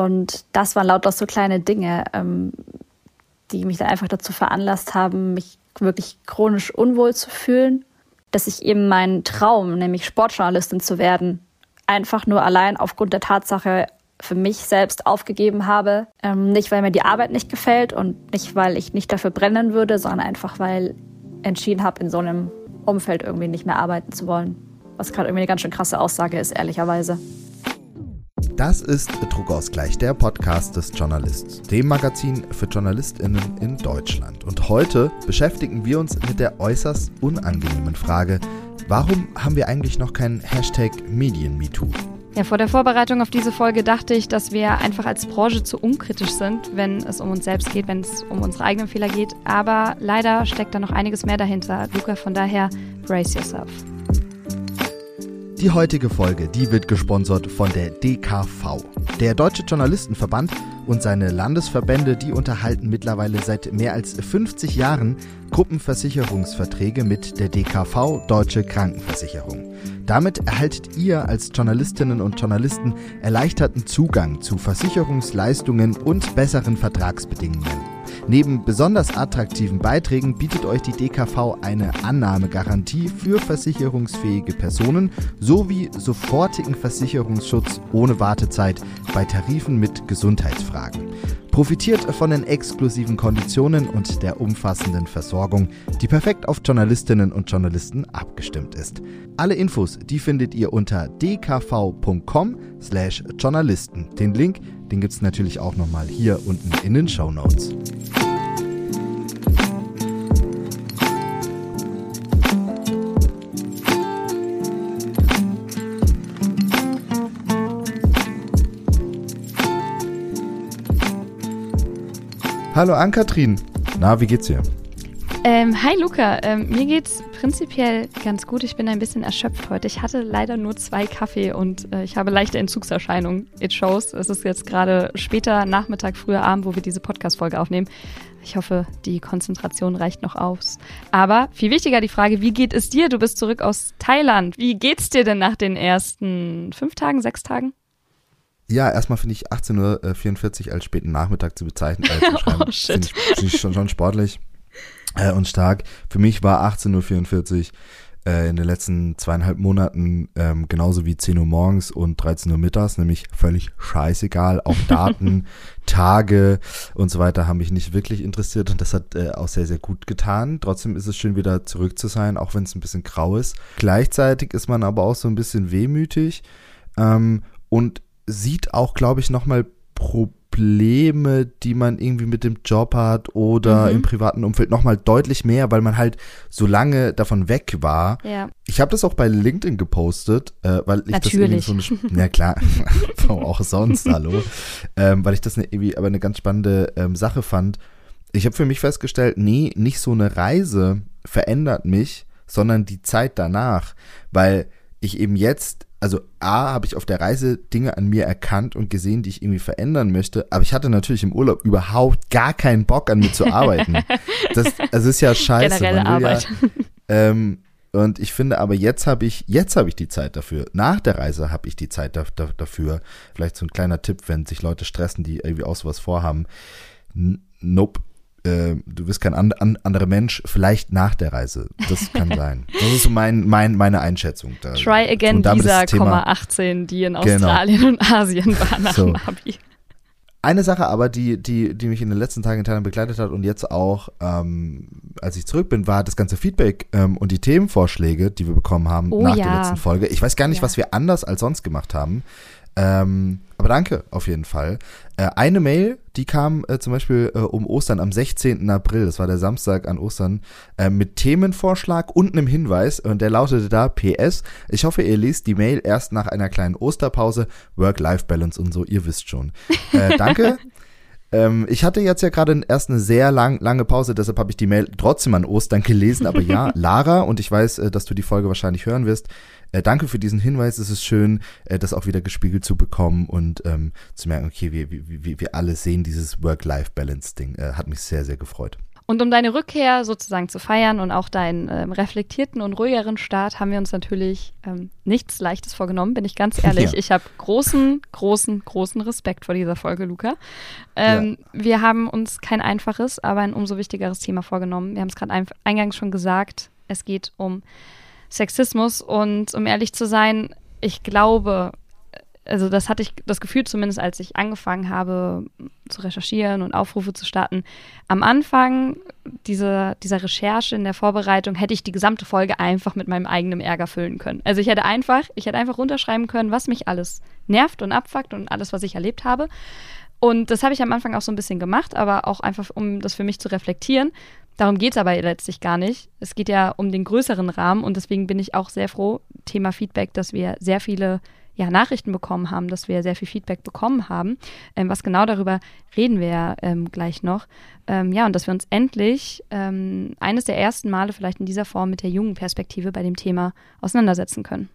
Und das waren lauter so kleine Dinge, ähm, die mich dann einfach dazu veranlasst haben, mich wirklich chronisch unwohl zu fühlen, dass ich eben meinen Traum, nämlich Sportjournalistin zu werden, einfach nur allein aufgrund der Tatsache für mich selbst aufgegeben habe. Ähm, nicht, weil mir die Arbeit nicht gefällt und nicht, weil ich nicht dafür brennen würde, sondern einfach, weil entschieden habe, in so einem Umfeld irgendwie nicht mehr arbeiten zu wollen. Was gerade irgendwie eine ganz schön krasse Aussage ist, ehrlicherweise. Das ist Druckausgleich, der Podcast des Journalists, dem Magazin für JournalistInnen in Deutschland. Und heute beschäftigen wir uns mit der äußerst unangenehmen Frage, warum haben wir eigentlich noch keinen Hashtag MedienMeToo? Ja, vor der Vorbereitung auf diese Folge dachte ich, dass wir einfach als Branche zu unkritisch sind, wenn es um uns selbst geht, wenn es um unsere eigenen Fehler geht. Aber leider steckt da noch einiges mehr dahinter. Luca, von daher, brace yourself. Die heutige Folge, die wird gesponsert von der DKV. Der Deutsche Journalistenverband und seine Landesverbände, die unterhalten mittlerweile seit mehr als 50 Jahren Gruppenversicherungsverträge mit der DKV Deutsche Krankenversicherung. Damit erhaltet ihr als Journalistinnen und Journalisten erleichterten Zugang zu Versicherungsleistungen und besseren Vertragsbedingungen. Neben besonders attraktiven Beiträgen bietet euch die DKV eine Annahmegarantie für versicherungsfähige Personen sowie sofortigen Versicherungsschutz ohne Wartezeit bei Tarifen mit Gesundheitsfragen. Profitiert von den exklusiven Konditionen und der umfassenden Versorgung, die perfekt auf Journalistinnen und Journalisten abgestimmt ist. Alle Infos, die findet ihr unter dkv.com/journalisten. Den Link, den gibt es natürlich auch nochmal hier unten in den Show Notes. Hallo Ann-Kathrin. Na, wie geht's dir? Ähm, hi Luca, ähm, mir geht's prinzipiell ganz gut. Ich bin ein bisschen erschöpft heute. Ich hatte leider nur zwei Kaffee und äh, ich habe leichte Entzugserscheinungen. It shows. Es ist jetzt gerade später Nachmittag, früher Abend, wo wir diese Podcast-Folge aufnehmen. Ich hoffe, die Konzentration reicht noch aus. Aber viel wichtiger die Frage, wie geht es dir? Du bist zurück aus Thailand. Wie geht's dir denn nach den ersten fünf Tagen, sechs Tagen? Ja, erstmal finde ich 18.44 Uhr als späten Nachmittag zu bezeichnen. Oh, shit. Finde ich, find ich schon, schon sportlich äh, und stark. Für mich war 18.44 Uhr äh, in den letzten zweieinhalb Monaten ähm, genauso wie 10 Uhr morgens und 13 Uhr mittags, nämlich völlig scheißegal. Auch Daten, Tage und so weiter haben mich nicht wirklich interessiert und das hat äh, auch sehr, sehr gut getan. Trotzdem ist es schön, wieder zurück zu sein, auch wenn es ein bisschen grau ist. Gleichzeitig ist man aber auch so ein bisschen wehmütig ähm, und sieht auch, glaube ich, nochmal Probleme, die man irgendwie mit dem Job hat oder mhm. im privaten Umfeld nochmal deutlich mehr, weil man halt so lange davon weg war. Ja. Ich habe das auch bei LinkedIn gepostet, äh, weil ich Natürlich. das irgendwie so eine, ja klar, auch sonst, hallo, ähm, weil ich das eine, irgendwie aber eine ganz spannende ähm, Sache fand. Ich habe für mich festgestellt, nee, nicht so eine Reise verändert mich, sondern die Zeit danach, weil ich eben jetzt also A, habe ich auf der Reise Dinge an mir erkannt und gesehen, die ich irgendwie verändern möchte, aber ich hatte natürlich im Urlaub überhaupt gar keinen Bock an mir zu arbeiten. Das, das ist ja scheiße. Generelle Arbeit. Ja, ähm, und ich finde aber jetzt habe ich, jetzt habe ich die Zeit dafür. Nach der Reise habe ich die Zeit da, da, dafür. Vielleicht so ein kleiner Tipp, wenn sich Leute stressen, die irgendwie auch sowas vorhaben. Nope, äh, du bist kein an, an, anderer Mensch, vielleicht nach der Reise. Das kann sein. Das ist so mein, mein, meine Einschätzung. Da. Try again dieser Komma 18, die in genau. Australien und Asien war nach so. dem Abi. Eine Sache aber, die, die, die mich in den letzten Tagen in Thailand begleitet hat und jetzt auch, ähm, als ich zurück bin, war das ganze Feedback ähm, und die Themenvorschläge, die wir bekommen haben oh, nach ja. der letzten Folge. Ich weiß gar nicht, ja. was wir anders als sonst gemacht haben. Ähm, aber danke auf jeden Fall. Äh, eine Mail, die kam äh, zum Beispiel äh, um Ostern am 16. April, das war der Samstag an Ostern, äh, mit Themenvorschlag und einem Hinweis. Und der lautete da PS. Ich hoffe, ihr liest die Mail erst nach einer kleinen Osterpause. Work-Life-Balance und so, ihr wisst schon. Äh, danke. Ähm, ich hatte jetzt ja gerade erst eine sehr lang, lange Pause, deshalb habe ich die Mail trotzdem an Ostern gelesen. Aber ja, Lara, und ich weiß, äh, dass du die Folge wahrscheinlich hören wirst, äh, danke für diesen Hinweis. Es ist schön, äh, das auch wieder gespiegelt zu bekommen und ähm, zu merken, okay, wir, wir, wir alle sehen dieses Work-Life-Balance-Ding. Äh, hat mich sehr, sehr gefreut. Und um deine Rückkehr sozusagen zu feiern und auch deinen ähm, reflektierten und ruhigeren Start haben wir uns natürlich ähm, nichts Leichtes vorgenommen, bin ich ganz ehrlich. Ja. Ich habe großen, großen, großen Respekt vor dieser Folge, Luca. Ähm, ja. Wir haben uns kein einfaches, aber ein umso wichtigeres Thema vorgenommen. Wir haben es gerade eingangs schon gesagt. Es geht um Sexismus und um ehrlich zu sein, ich glaube, also das hatte ich das Gefühl zumindest, als ich angefangen habe zu recherchieren und Aufrufe zu starten. Am Anfang dieser, dieser Recherche in der Vorbereitung hätte ich die gesamte Folge einfach mit meinem eigenen Ärger füllen können. Also ich hätte einfach, ich hätte einfach runterschreiben können, was mich alles nervt und abfuckt und alles, was ich erlebt habe. Und das habe ich am Anfang auch so ein bisschen gemacht, aber auch einfach, um das für mich zu reflektieren. Darum geht es aber letztlich gar nicht. Es geht ja um den größeren Rahmen und deswegen bin ich auch sehr froh, Thema Feedback, dass wir sehr viele ja, Nachrichten bekommen haben, dass wir sehr viel Feedback bekommen haben. Ähm, was genau darüber reden wir ja ähm, gleich noch. Ähm, ja, und dass wir uns endlich ähm, eines der ersten Male vielleicht in dieser Form mit der jungen Perspektive bei dem Thema auseinandersetzen können.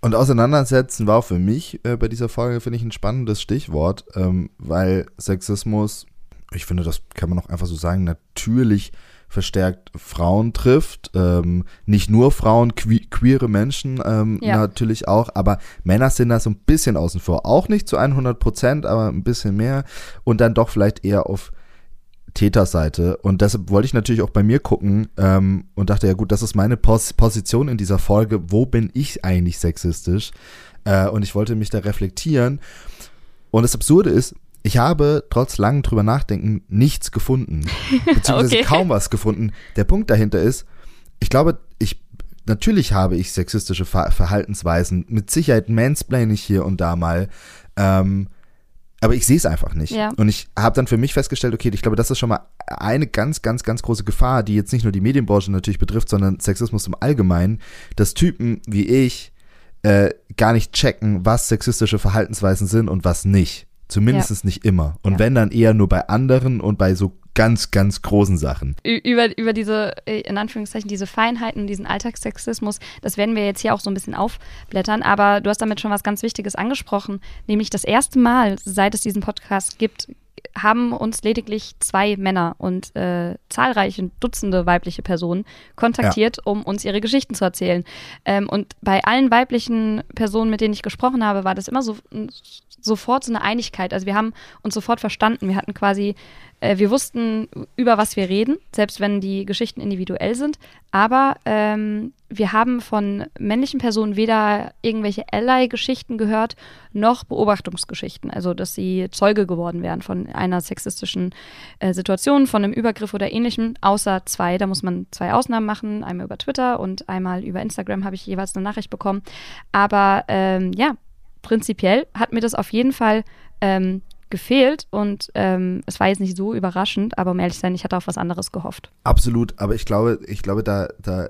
Und auseinandersetzen war für mich äh, bei dieser Folge, finde ich, ein spannendes Stichwort, ähm, weil Sexismus, ich finde, das kann man auch einfach so sagen, natürlich verstärkt Frauen trifft. Ähm, nicht nur Frauen, que queere Menschen ähm, ja. natürlich auch, aber Männer sind da so ein bisschen außen vor. Auch nicht zu 100 Prozent, aber ein bisschen mehr. Und dann doch vielleicht eher auf Täterseite. Und deshalb wollte ich natürlich auch bei mir gucken ähm, und dachte, ja gut, das ist meine Pos Position in dieser Folge. Wo bin ich eigentlich sexistisch? Äh, und ich wollte mich da reflektieren. Und das Absurde ist, ich habe trotz langem drüber nachdenken nichts gefunden, beziehungsweise okay. kaum was gefunden. Der Punkt dahinter ist, ich glaube, ich natürlich habe ich sexistische Ver Verhaltensweisen, mit Sicherheit mansplain ich hier und da mal, ähm, aber ich sehe es einfach nicht. Ja. Und ich habe dann für mich festgestellt, okay, ich glaube, das ist schon mal eine ganz, ganz, ganz große Gefahr, die jetzt nicht nur die Medienbranche natürlich betrifft, sondern Sexismus im Allgemeinen, dass Typen wie ich äh, gar nicht checken, was sexistische Verhaltensweisen sind und was nicht. Zumindest ja. nicht immer. Und ja. wenn dann eher nur bei anderen und bei so ganz, ganz großen Sachen. Über, über diese, äh, in Anführungszeichen, diese Feinheiten, diesen Alltagssexismus, das werden wir jetzt hier auch so ein bisschen aufblättern, aber du hast damit schon was ganz Wichtiges angesprochen, nämlich das erste Mal, seit es diesen Podcast gibt, haben uns lediglich zwei Männer und äh, zahlreiche Dutzende weibliche Personen kontaktiert, ja. um uns ihre Geschichten zu erzählen. Ähm, und bei allen weiblichen Personen, mit denen ich gesprochen habe, war das immer so sofort so eine Einigkeit. Also wir haben uns sofort verstanden. Wir hatten quasi, äh, wir wussten, über was wir reden, selbst wenn die Geschichten individuell sind. Aber ähm, wir haben von männlichen Personen weder irgendwelche Ally-Geschichten gehört, noch Beobachtungsgeschichten. Also, dass sie Zeuge geworden wären von einer sexistischen äh, Situation, von einem Übergriff oder ähnlichem, außer zwei. Da muss man zwei Ausnahmen machen. Einmal über Twitter und einmal über Instagram habe ich jeweils eine Nachricht bekommen. Aber ähm, ja, prinzipiell hat mir das auf jeden Fall ähm, gefehlt und ähm, es war jetzt nicht so überraschend, aber um ehrlich zu sein, ich hatte auf was anderes gehofft. Absolut, aber ich glaube, ich glaube, da, da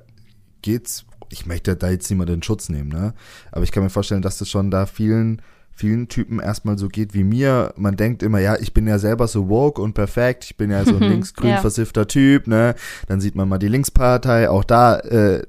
geht's, ich möchte da jetzt niemand in Schutz nehmen, ne? Aber ich kann mir vorstellen, dass das schon da vielen vielen Typen erstmal so geht wie mir. Man denkt immer, ja, ich bin ja selber so woke und perfekt, ich bin ja so ein linksgrün ja. versiffter Typ, ne? Dann sieht man mal die Linkspartei, auch da äh,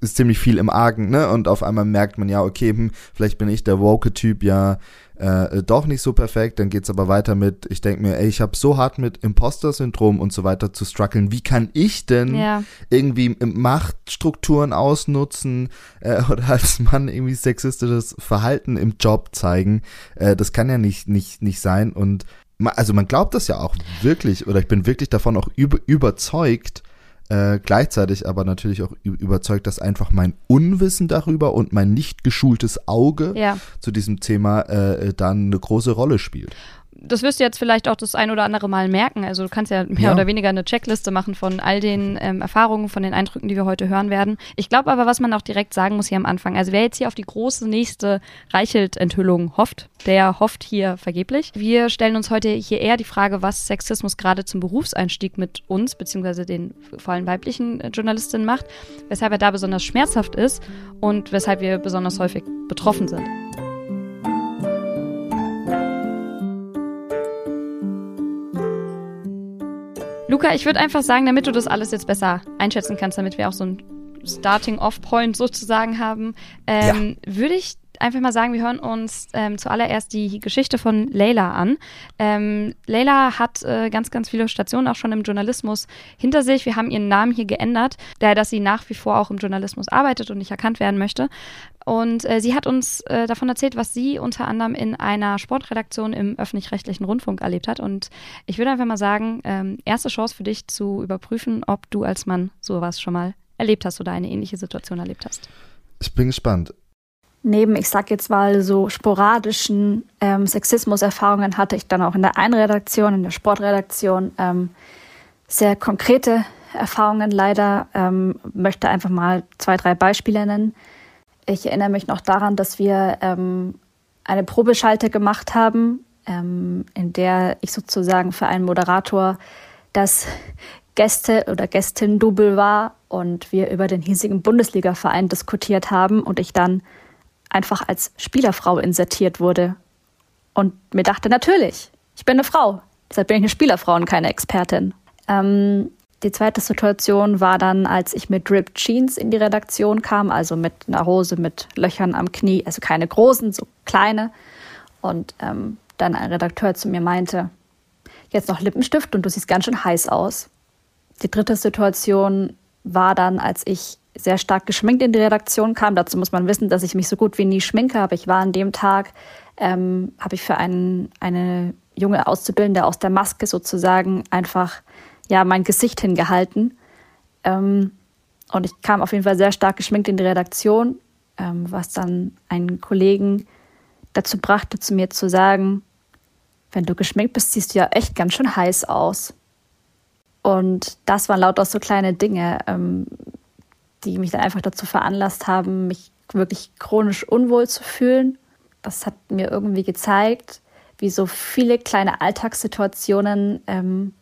ist ziemlich viel im Argen, ne? Und auf einmal merkt man ja, okay, hm, vielleicht bin ich der woke Typ ja äh, doch nicht so perfekt. Dann geht's aber weiter mit, ich denke mir, ey, ich habe so hart mit Imposter-Syndrom und so weiter zu strugglen. Wie kann ich denn ja. irgendwie Machtstrukturen ausnutzen äh, oder als Mann irgendwie sexistisches Verhalten im Job zeigen? Äh, das kann ja nicht, nicht, nicht sein. Und also man glaubt das ja auch wirklich, oder ich bin wirklich davon auch über, überzeugt, äh, gleichzeitig aber natürlich auch überzeugt, dass einfach mein Unwissen darüber und mein nicht geschultes Auge ja. zu diesem Thema äh, dann eine große Rolle spielt das wirst du jetzt vielleicht auch das ein oder andere Mal merken. Also du kannst ja mehr ja. oder weniger eine Checkliste machen von all den ähm, Erfahrungen, von den Eindrücken, die wir heute hören werden. Ich glaube aber, was man auch direkt sagen muss hier am Anfang, also wer jetzt hier auf die große nächste Reichelt-Enthüllung hofft, der hofft hier vergeblich. Wir stellen uns heute hier eher die Frage, was Sexismus gerade zum Berufseinstieg mit uns, beziehungsweise den vor allem weiblichen äh, Journalistinnen macht, weshalb er da besonders schmerzhaft ist und weshalb wir besonders häufig betroffen sind. Luca, ich würde einfach sagen, damit du das alles jetzt besser einschätzen kannst, damit wir auch so ein Starting-Off-Point sozusagen haben, ähm, ja. würde ich einfach mal sagen, wir hören uns ähm, zuallererst die Geschichte von Leila an. Ähm, Leila hat äh, ganz, ganz viele Stationen auch schon im Journalismus hinter sich. Wir haben ihren Namen hier geändert, daher, dass sie nach wie vor auch im Journalismus arbeitet und nicht erkannt werden möchte. Und äh, sie hat uns äh, davon erzählt, was sie unter anderem in einer Sportredaktion im öffentlich-rechtlichen Rundfunk erlebt hat. Und ich würde einfach mal sagen, ähm, erste Chance für dich zu überprüfen, ob du als Mann sowas schon mal erlebt hast oder eine ähnliche Situation erlebt hast. Ich bin gespannt. Neben, ich sag jetzt mal, so sporadischen ähm, Sexismus-Erfahrungen hatte ich dann auch in der Einredaktion, in der Sportredaktion ähm, sehr konkrete Erfahrungen leider. Ähm, möchte einfach mal zwei, drei Beispiele nennen. Ich erinnere mich noch daran, dass wir ähm, eine Probeschalte gemacht haben, ähm, in der ich sozusagen für einen Moderator das Gäste- oder Gästin-Double war und wir über den hiesigen Bundesliga-Verein diskutiert haben und ich dann einfach als Spielerfrau insertiert wurde. Und mir dachte, natürlich, ich bin eine Frau. Deshalb bin ich eine Spielerfrau und keine Expertin. Ähm, die zweite Situation war dann, als ich mit Ripped Jeans in die Redaktion kam, also mit einer Hose mit Löchern am Knie, also keine großen, so kleine. Und ähm, dann ein Redakteur zu mir meinte, jetzt noch Lippenstift und du siehst ganz schön heiß aus. Die dritte Situation war dann, als ich sehr stark geschminkt in die Redaktion kam. Dazu muss man wissen, dass ich mich so gut wie nie schminke, aber ich war an dem Tag, ähm, habe ich für einen, eine junge Auszubildende aus der Maske sozusagen einfach ja mein Gesicht hingehalten. Ähm, und ich kam auf jeden Fall sehr stark geschminkt in die Redaktion, ähm, was dann einen Kollegen dazu brachte, zu mir zu sagen, wenn du geschminkt bist, siehst du ja echt ganz schön heiß aus. Und das waren lauter so kleine Dinge, ähm, die mich dann einfach dazu veranlasst haben, mich wirklich chronisch unwohl zu fühlen. Das hat mir irgendwie gezeigt, wie so viele kleine Alltagssituationen ähm,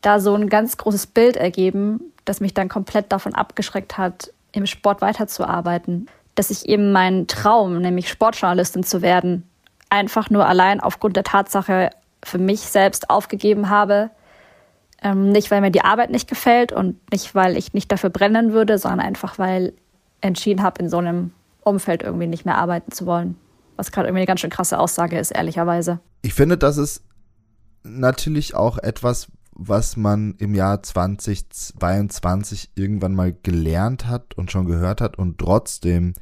da so ein ganz großes Bild ergeben, das mich dann komplett davon abgeschreckt hat, im Sport weiterzuarbeiten. Dass ich eben meinen Traum, nämlich Sportjournalistin zu werden, einfach nur allein aufgrund der Tatsache für mich selbst aufgegeben habe, ähm, nicht, weil mir die Arbeit nicht gefällt und nicht, weil ich nicht dafür brennen würde, sondern einfach, weil entschieden habe, in so einem Umfeld irgendwie nicht mehr arbeiten zu wollen. Was gerade irgendwie eine ganz schön krasse Aussage ist, ehrlicherweise. Ich finde, das ist natürlich auch etwas, was man im Jahr 2022 irgendwann mal gelernt hat und schon gehört hat und trotzdem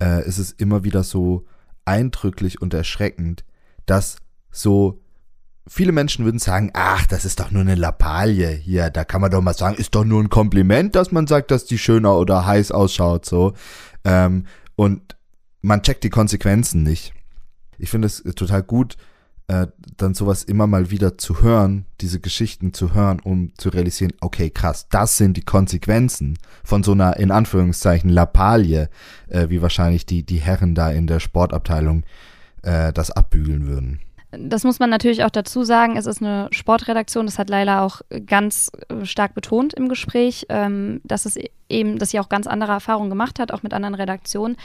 äh, ist es immer wieder so eindrücklich und erschreckend, dass so viele Menschen würden sagen, ach, das ist doch nur eine Lappalie hier, da kann man doch mal sagen, ist doch nur ein Kompliment, dass man sagt, dass die schöner oder heiß ausschaut, so. Ähm, und man checkt die Konsequenzen nicht. Ich finde es total gut, äh, dann sowas immer mal wieder zu hören, diese Geschichten zu hören, um zu realisieren, okay, krass, das sind die Konsequenzen von so einer, in Anführungszeichen, Lappalie, äh, wie wahrscheinlich die, die Herren da in der Sportabteilung äh, das abbügeln würden das muss man natürlich auch dazu sagen, es ist eine Sportredaktion, das hat Leila auch ganz äh, stark betont im Gespräch, ähm, dass es eben, dass sie auch ganz andere Erfahrungen gemacht hat, auch mit anderen Redaktionen.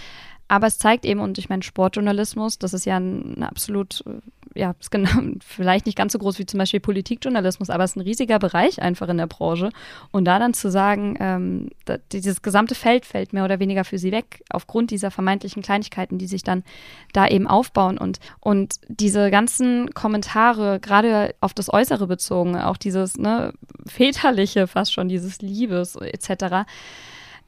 Aber es zeigt eben, und ich meine, Sportjournalismus, das ist ja ein, ein absolut äh, ja, ist genau, vielleicht nicht ganz so groß wie zum Beispiel Politikjournalismus, aber es ist ein riesiger Bereich einfach in der Branche. Und da dann zu sagen, ähm, da, dieses gesamte Feld fällt mehr oder weniger für sie weg, aufgrund dieser vermeintlichen Kleinigkeiten, die sich dann da eben aufbauen. Und, und diese ganzen Kommentare, gerade auf das Äußere bezogen, auch dieses ne, väterliche fast schon, dieses Liebes etc.,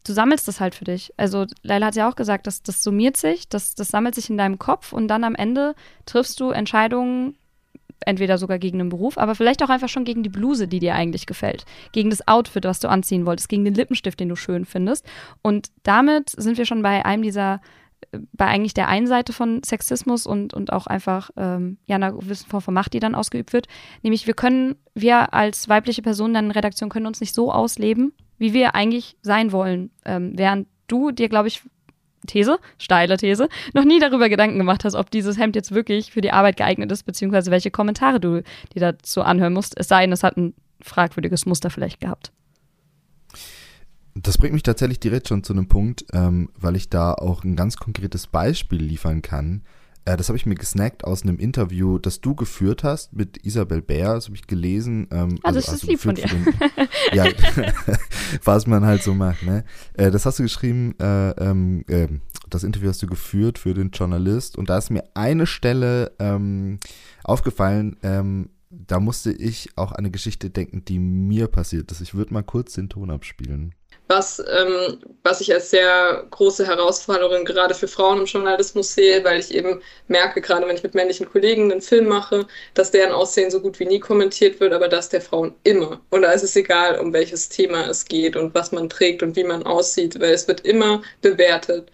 du sammelst das halt für dich. Also Leila hat ja auch gesagt, dass das summiert sich, das, das sammelt sich in deinem Kopf und dann am Ende triffst du Entscheidungen, entweder sogar gegen den Beruf, aber vielleicht auch einfach schon gegen die Bluse, die dir eigentlich gefällt, gegen das Outfit, was du anziehen wolltest, gegen den Lippenstift, den du schön findest. Und damit sind wir schon bei einem dieser bei eigentlich der einen Seite von Sexismus und, und auch einfach ähm, ja, einer gewissen Form von Macht, die dann ausgeübt wird. Nämlich wir können, wir als weibliche Personen dann in Redaktion können uns nicht so ausleben, wie wir eigentlich sein wollen. Ähm, während du dir, glaube ich, These, steile These, noch nie darüber Gedanken gemacht hast, ob dieses Hemd jetzt wirklich für die Arbeit geeignet ist, beziehungsweise welche Kommentare du dir dazu anhören musst. Es sei denn, es hat ein fragwürdiges Muster vielleicht gehabt. Das bringt mich tatsächlich direkt schon zu einem Punkt, ähm, weil ich da auch ein ganz konkretes Beispiel liefern kann, äh, das habe ich mir gesnackt aus einem Interview, das du geführt hast mit Isabel Bär, das habe ich gelesen. Ähm, ah, also, das ist lieb von dir. Den, ja, was man halt so macht, ne? Äh, das hast du geschrieben, äh, ähm, äh, das Interview hast du geführt für den Journalist und da ist mir eine Stelle ähm, aufgefallen, ähm, da musste ich auch an eine Geschichte denken, die mir passiert ist. Ich würde mal kurz den Ton abspielen was, ähm, was ich als sehr große Herausforderung gerade für Frauen im Journalismus sehe, weil ich eben merke, gerade wenn ich mit männlichen Kollegen einen Film mache, dass deren Aussehen so gut wie nie kommentiert wird, aber das der Frauen immer. Und da ist es egal, um welches Thema es geht und was man trägt und wie man aussieht, weil es wird immer bewertet.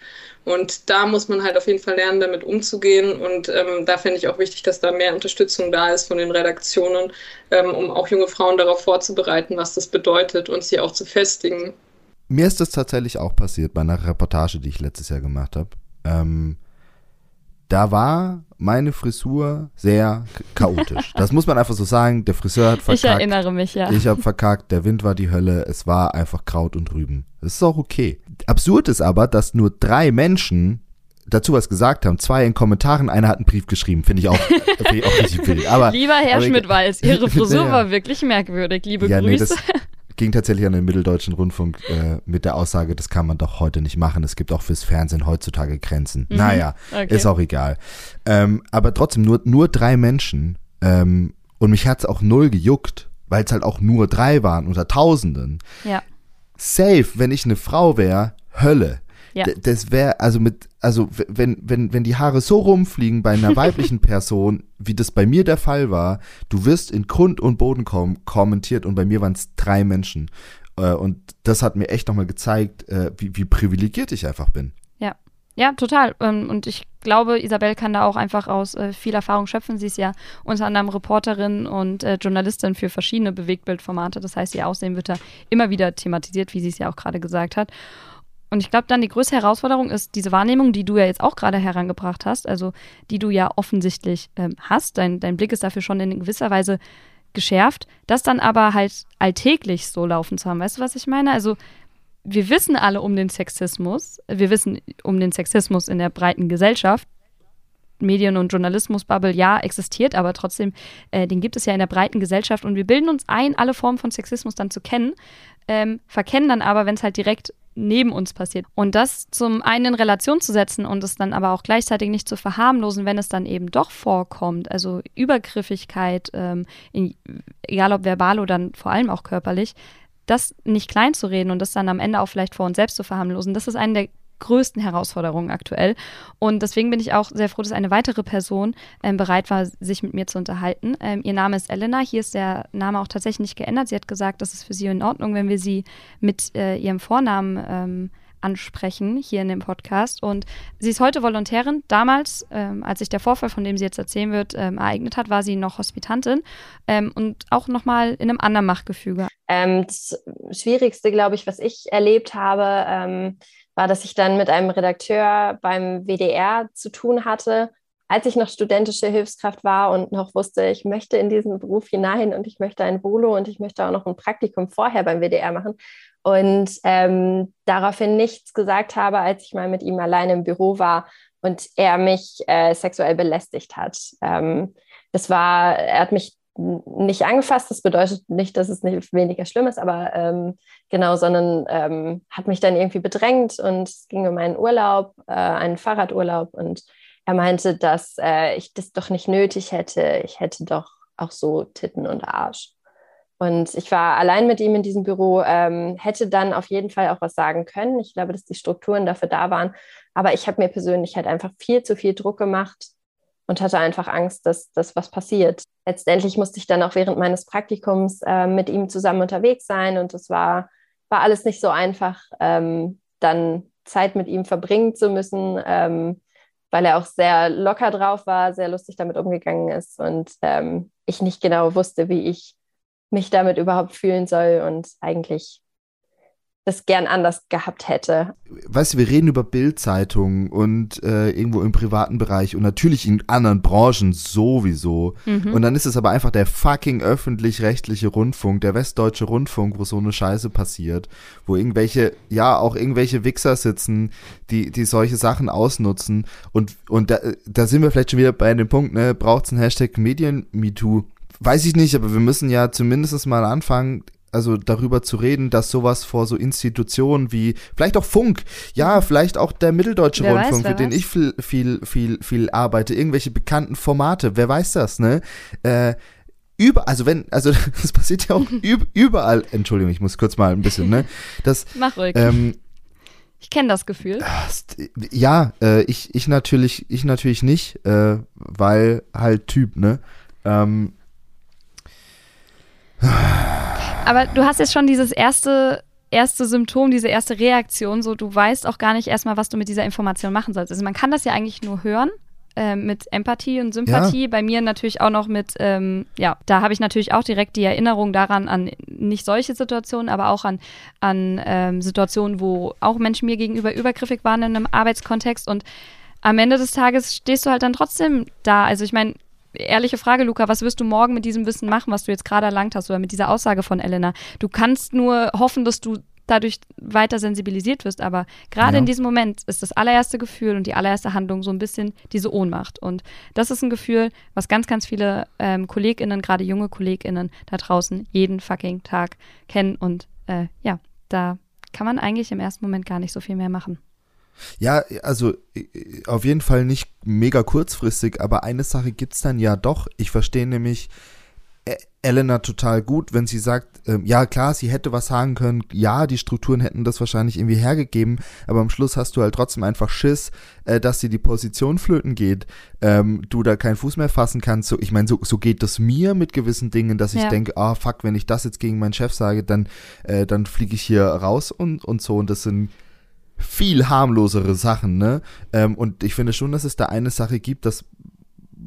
Und da muss man halt auf jeden Fall lernen, damit umzugehen. Und ähm, da finde ich auch wichtig, dass da mehr Unterstützung da ist von den Redaktionen, ähm, um auch junge Frauen darauf vorzubereiten, was das bedeutet und sie auch zu festigen. Mir ist das tatsächlich auch passiert bei einer Reportage, die ich letztes Jahr gemacht habe. Ähm, da war meine Frisur sehr chaotisch. Das muss man einfach so sagen. Der Friseur hat verkackt. Ich erinnere mich, ja. Ich habe verkackt, der Wind war die Hölle, es war einfach Kraut und Rüben. Das ist auch okay. Absurd ist aber, dass nur drei Menschen dazu was gesagt haben. Zwei in Kommentaren, einer hat einen Brief geschrieben. Finde ich auch, find ich auch richtig wild. Aber, Lieber Herr Schmidt-Weiß, Ihre Frisur ja. war wirklich merkwürdig. Liebe ja, Grüße. Nee, das, ging tatsächlich an den Mitteldeutschen Rundfunk äh, mit der Aussage, das kann man doch heute nicht machen. Es gibt auch fürs Fernsehen heutzutage Grenzen. Mhm. Naja, okay. ist auch egal. Ähm, aber trotzdem nur, nur drei Menschen. Ähm, und mich hat es auch null gejuckt, weil es halt auch nur drei waren unter Tausenden. Ja. Safe, wenn ich eine Frau wäre, Hölle. Ja. Das wäre, also mit, also wenn, wenn, wenn die Haare so rumfliegen bei einer weiblichen Person, wie das bei mir der Fall war, du wirst in Grund und Boden kom kommentiert und bei mir waren es drei Menschen. Äh, und das hat mir echt nochmal gezeigt, äh, wie, wie privilegiert ich einfach bin. Ja. Ja, total. Ähm, und ich glaube, Isabel kann da auch einfach aus äh, viel Erfahrung schöpfen. Sie ist ja unter anderem Reporterin und Journalistin für verschiedene Bewegtbildformate. Das heißt, ihr Aussehen wird da immer wieder thematisiert, wie sie es ja auch gerade gesagt hat. Und ich glaube dann, die größte Herausforderung ist diese Wahrnehmung, die du ja jetzt auch gerade herangebracht hast, also die du ja offensichtlich ähm, hast. Dein, dein Blick ist dafür schon in gewisser Weise geschärft, das dann aber halt alltäglich so laufen zu haben. Weißt du, was ich meine? Also wir wissen alle um den Sexismus, wir wissen um den Sexismus in der breiten Gesellschaft. Medien- und Journalismusbubble, ja, existiert, aber trotzdem, äh, den gibt es ja in der breiten Gesellschaft und wir bilden uns ein, alle Formen von Sexismus dann zu kennen, ähm, verkennen dann aber, wenn es halt direkt neben uns passiert. Und das zum einen in Relation zu setzen und es dann aber auch gleichzeitig nicht zu verharmlosen, wenn es dann eben doch vorkommt, also Übergriffigkeit, ähm, in, egal ob verbal oder dann vor allem auch körperlich, das nicht klein zu reden und das dann am Ende auch vielleicht vor uns selbst zu verharmlosen, das ist eine der größten Herausforderungen aktuell. Und deswegen bin ich auch sehr froh, dass eine weitere Person ähm, bereit war, sich mit mir zu unterhalten. Ähm, ihr Name ist Elena. Hier ist der Name auch tatsächlich nicht geändert. Sie hat gesagt, das ist für sie in Ordnung, wenn wir sie mit äh, ihrem Vornamen ähm, ansprechen hier in dem Podcast. Und sie ist heute Volontärin. Damals, ähm, als sich der Vorfall, von dem sie jetzt erzählen wird, ähm, ereignet hat, war sie noch Hospitantin ähm, und auch nochmal in einem anderen Machtgefüge. Ähm, das Schwierigste, glaube ich, was ich erlebt habe, ähm, war, dass ich dann mit einem Redakteur beim WDR zu tun hatte, als ich noch studentische Hilfskraft war und noch wusste, ich möchte in diesen Beruf hinein und ich möchte ein Volo und ich möchte auch noch ein Praktikum vorher beim WDR machen. Und ähm, daraufhin nichts gesagt habe, als ich mal mit ihm alleine im Büro war und er mich äh, sexuell belästigt hat. Ähm, das war, er hat mich nicht angefasst. Das bedeutet nicht, dass es nicht weniger schlimm ist, aber ähm, genau, sondern ähm, hat mich dann irgendwie bedrängt und es ging um einen Urlaub, äh, einen Fahrradurlaub und er meinte, dass äh, ich das doch nicht nötig hätte. Ich hätte doch auch so Titten und Arsch. Und ich war allein mit ihm in diesem Büro, ähm, hätte dann auf jeden Fall auch was sagen können. Ich glaube, dass die Strukturen dafür da waren. Aber ich habe mir persönlich halt einfach viel zu viel Druck gemacht und hatte einfach Angst, dass, dass was passiert. Letztendlich musste ich dann auch während meines Praktikums äh, mit ihm zusammen unterwegs sein und es war, war alles nicht so einfach, ähm, dann Zeit mit ihm verbringen zu müssen, ähm, weil er auch sehr locker drauf war, sehr lustig damit umgegangen ist und ähm, ich nicht genau wusste, wie ich mich damit überhaupt fühlen soll und eigentlich das gern anders gehabt hätte. Weißt du, wir reden über Bildzeitungen und äh, irgendwo im privaten Bereich und natürlich in anderen Branchen sowieso. Mhm. Und dann ist es aber einfach der fucking öffentlich-rechtliche Rundfunk, der westdeutsche Rundfunk, wo so eine Scheiße passiert, wo irgendwelche, ja, auch irgendwelche Wichser sitzen, die, die solche Sachen ausnutzen. Und, und da, da sind wir vielleicht schon wieder bei dem Punkt, ne, braucht es einen Hashtag Medien-MeToo? Weiß ich nicht, aber wir müssen ja zumindest mal anfangen, also darüber zu reden, dass sowas vor so Institutionen wie vielleicht auch Funk, ja, vielleicht auch der Mitteldeutsche Wer Rundfunk, weiß, den weiß. ich viel, viel, viel, viel arbeite, irgendwelche bekannten Formate, wer weiß das, ne? Äh, über, also wenn, also das passiert ja auch üb, überall, Entschuldigung, ich muss kurz mal ein bisschen, ne? Das, Mach ruhig. ähm, ich kenne das Gefühl. ja, äh, ich, ich natürlich, ich natürlich nicht, äh, weil halt Typ, ne? Ähm, Aber du hast jetzt schon dieses erste, erste Symptom, diese erste Reaktion, so du weißt auch gar nicht erstmal, was du mit dieser Information machen sollst. Also man kann das ja eigentlich nur hören. äh, Mit Empathie und Sympathie. Bei mir natürlich auch noch mit, ähm, ja, da habe ich natürlich auch direkt die Erinnerung daran, an nicht solche Situationen, aber auch an, an ähm, Situationen, wo auch Menschen mir gegenüber übergriffig waren in einem Arbeitskontext. Und am Ende des Tages stehst du halt dann trotzdem da. Also ich meine, ehrliche Frage, Luca, was wirst du morgen mit diesem Wissen machen, was du jetzt gerade erlangt hast oder mit dieser Aussage von Elena? Du kannst nur hoffen, dass du dadurch weiter sensibilisiert wirst, aber gerade Ja. in diesem Moment ist das allererste Gefühl und die allererste Handlung so ein bisschen diese Ohnmacht. Und das ist ein Gefühl, was ganz, ganz viele ähm, KollegInnen, gerade junge KollegInnen da draußen jeden fucking Tag kennen. Und äh, ja, da kann man eigentlich im ersten Moment gar nicht so viel mehr machen. Ja, also äh, auf jeden Fall nicht mega kurzfristig, aber eine Sache gibt's dann ja doch. Ich verstehe nämlich äh, Elena total gut, wenn sie sagt, ähm, ja klar, sie hätte was sagen können, ja, die Strukturen hätten das wahrscheinlich irgendwie hergegeben, aber am Schluss hast du halt trotzdem einfach Schiss, äh, dass dir die Position flöten geht, ähm, du da keinen Fuß mehr fassen kannst. So, ich meine, so, so geht das mir mit gewissen Dingen, dass ich Ja. denke, ah fuck, wenn ich das jetzt gegen meinen Chef sage, dann, äh, dann fliege ich hier raus und, und so und das sind viel harmlosere Sachen, ne? Ähm, und ich finde schon, dass es da eine Sache gibt, dass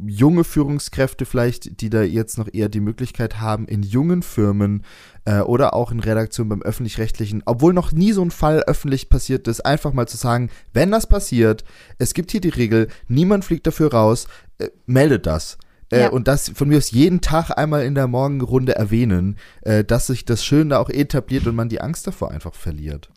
junge Führungskräfte vielleicht, die da jetzt noch eher die Möglichkeit haben, in jungen Firmen äh, oder auch in Redaktionen beim öffentlich-rechtlichen, obwohl noch nie so ein Fall öffentlich passiert ist, einfach mal zu sagen, wenn das passiert, es gibt hier die Regel, niemand fliegt dafür raus, äh, meldet das. Äh, Ja. Und das von mir aus jeden Tag einmal in der Morgenrunde erwähnen, äh, dass sich das schön da auch etabliert und man die Angst davor einfach verliert.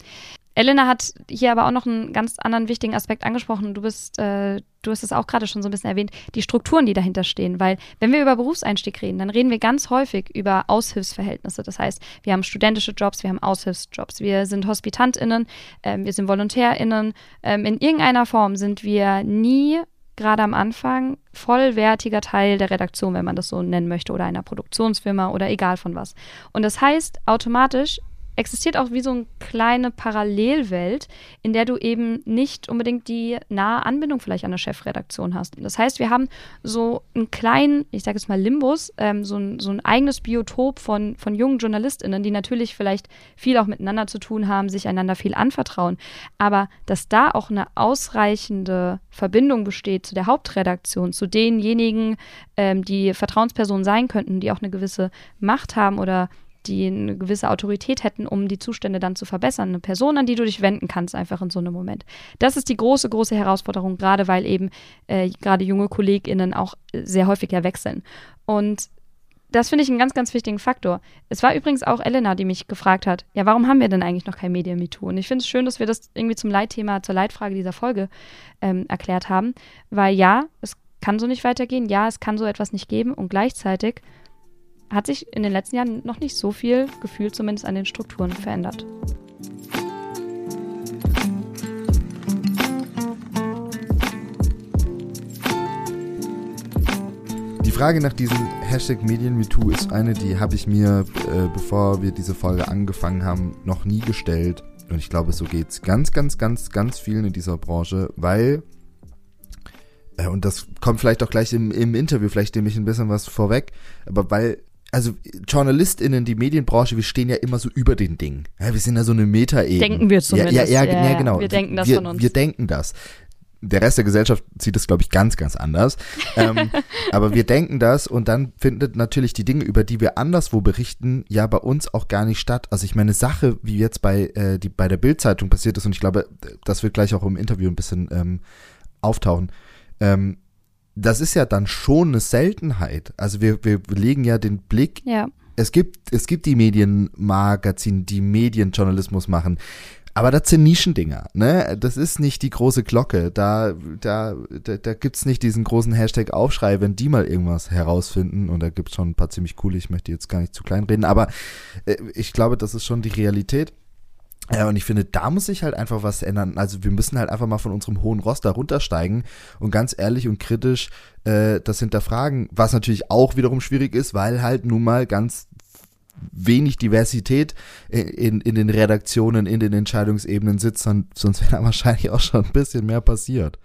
Elena hat hier aber auch noch einen ganz anderen wichtigen Aspekt angesprochen. Du bist, äh, du hast es auch gerade schon so ein bisschen erwähnt, die Strukturen, die dahinter stehen. Weil wenn wir über Berufseinstieg reden, dann reden wir ganz häufig über Aushilfsverhältnisse. Das heißt, wir haben studentische Jobs, wir haben Aushilfsjobs, wir sind HospitantInnen, ähm, wir sind VolontärInnen. Ähm, in irgendeiner Form sind wir nie gerade am Anfang vollwertiger Teil der Redaktion, wenn man das so nennen möchte, oder einer Produktionsfirma oder egal von was. Und das heißt, automatisch existiert auch wie so eine kleine Parallelwelt, in der du eben nicht unbedingt die nahe Anbindung vielleicht an eine Chefredaktion hast. Das heißt, wir haben so einen kleinen, ich sage jetzt mal Limbus, ähm, so, ein, so ein eigenes Biotop von, von jungen JournalistInnen, die natürlich vielleicht viel auch miteinander zu tun haben, sich einander viel anvertrauen. Aber dass da auch eine ausreichende Verbindung besteht zu der Hauptredaktion, zu denjenigen, ähm, die Vertrauenspersonen sein könnten, die auch eine gewisse Macht haben oder die eine gewisse Autorität hätten, um die Zustände dann zu verbessern. Eine Person, an die du dich wenden kannst, einfach in so einem Moment. Das ist die große, große Herausforderung, gerade weil eben äh, gerade junge KollegInnen auch sehr häufig ja wechseln. Und das finde ich einen ganz, ganz wichtigen Faktor. Es war übrigens auch Elena, die mich gefragt hat, ja, warum haben wir denn eigentlich noch kein Medien MeToo? Und ich finde es schön, dass wir das irgendwie zum Leitthema, zur Leitfrage dieser Folge ähm, erklärt haben, weil ja, es kann so nicht weitergehen, ja, es kann so etwas nicht geben und gleichzeitig hat sich in den letzten Jahren noch nicht so viel gefühlt zumindest an den Strukturen verändert. Die Frage nach diesem Hashtag MedienMeToo ist eine, die habe ich mir, äh, bevor wir diese Folge angefangen haben, noch nie gestellt. Und ich glaube, so geht's ganz, ganz, ganz, ganz vielen in dieser Branche, weil, äh, und das kommt vielleicht auch gleich im, im Interview, vielleicht nehme ich ein bisschen was vorweg, aber weil, also JournalistInnen, die Medienbranche, wir stehen ja immer so über den Dingen. Ja, wir sind ja so eine Meta-Ebene. Denken wir Ja, ja, zumindest. ja, Ja, ja, ja. genau. Wir denken das wir, von uns. Wir denken das. Der Rest der Gesellschaft sieht das, glaube ich, ganz, ganz anders. ähm, aber wir denken das und dann findet natürlich die Dinge, über die wir anderswo berichten, ja bei uns auch gar nicht statt. Also ich meine, Sache, wie jetzt bei, äh, die, bei der Bild-Zeitung passiert ist, und ich glaube, das wird gleich auch im Interview ein bisschen ähm, auftauchen, ähm, das ist ja dann schon eine Seltenheit. Also wir, wir legen ja den Blick Ja, es gibt, es gibt die Medienmagazine, die Medienjournalismus machen. Aber das sind Nischendinger, ne? Das ist nicht die große Glocke. Da, da, da, da gibt's nicht diesen großen Hashtag Aufschrei, wenn die mal irgendwas herausfinden. Und da gibt's schon ein paar ziemlich coole, ich möchte jetzt gar nicht zu klein reden, aber äh, ich glaube, das ist schon die Realität. Ja, und ich finde, da muss sich halt einfach was ändern. Also wir müssen halt einfach mal von unserem hohen Ross da runtersteigen und ganz ehrlich und kritisch äh, das hinterfragen, was natürlich auch wiederum schwierig ist, weil halt nun mal ganz wenig Diversität in, in, in den Redaktionen, in den Entscheidungsebenen sitzt, sonst wäre da wahrscheinlich auch schon ein bisschen mehr passiert.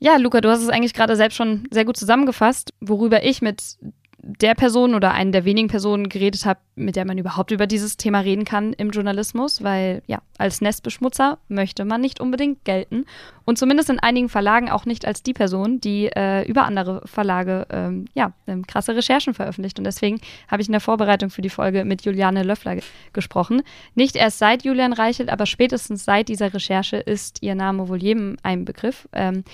Ja, Luca, du hast es eigentlich gerade selbst schon sehr gut zusammengefasst, worüber ich mit der Person oder einen der wenigen Personen geredet habe, mit der man überhaupt über dieses Thema reden kann im Journalismus, weil ja, als Nestbeschmutzer möchte man nicht unbedingt gelten und zumindest in einigen Verlagen auch nicht als die Person, die äh, über andere Verlage ähm, ja, ähm, krasse Recherchen veröffentlicht. Und deswegen habe ich in der Vorbereitung für die Folge mit Juliane Löffler gesprochen. Nicht erst seit Julian Reichelt, aber spätestens seit dieser Recherche ist ihr Name wohl jedem ein Begriff. Ähm,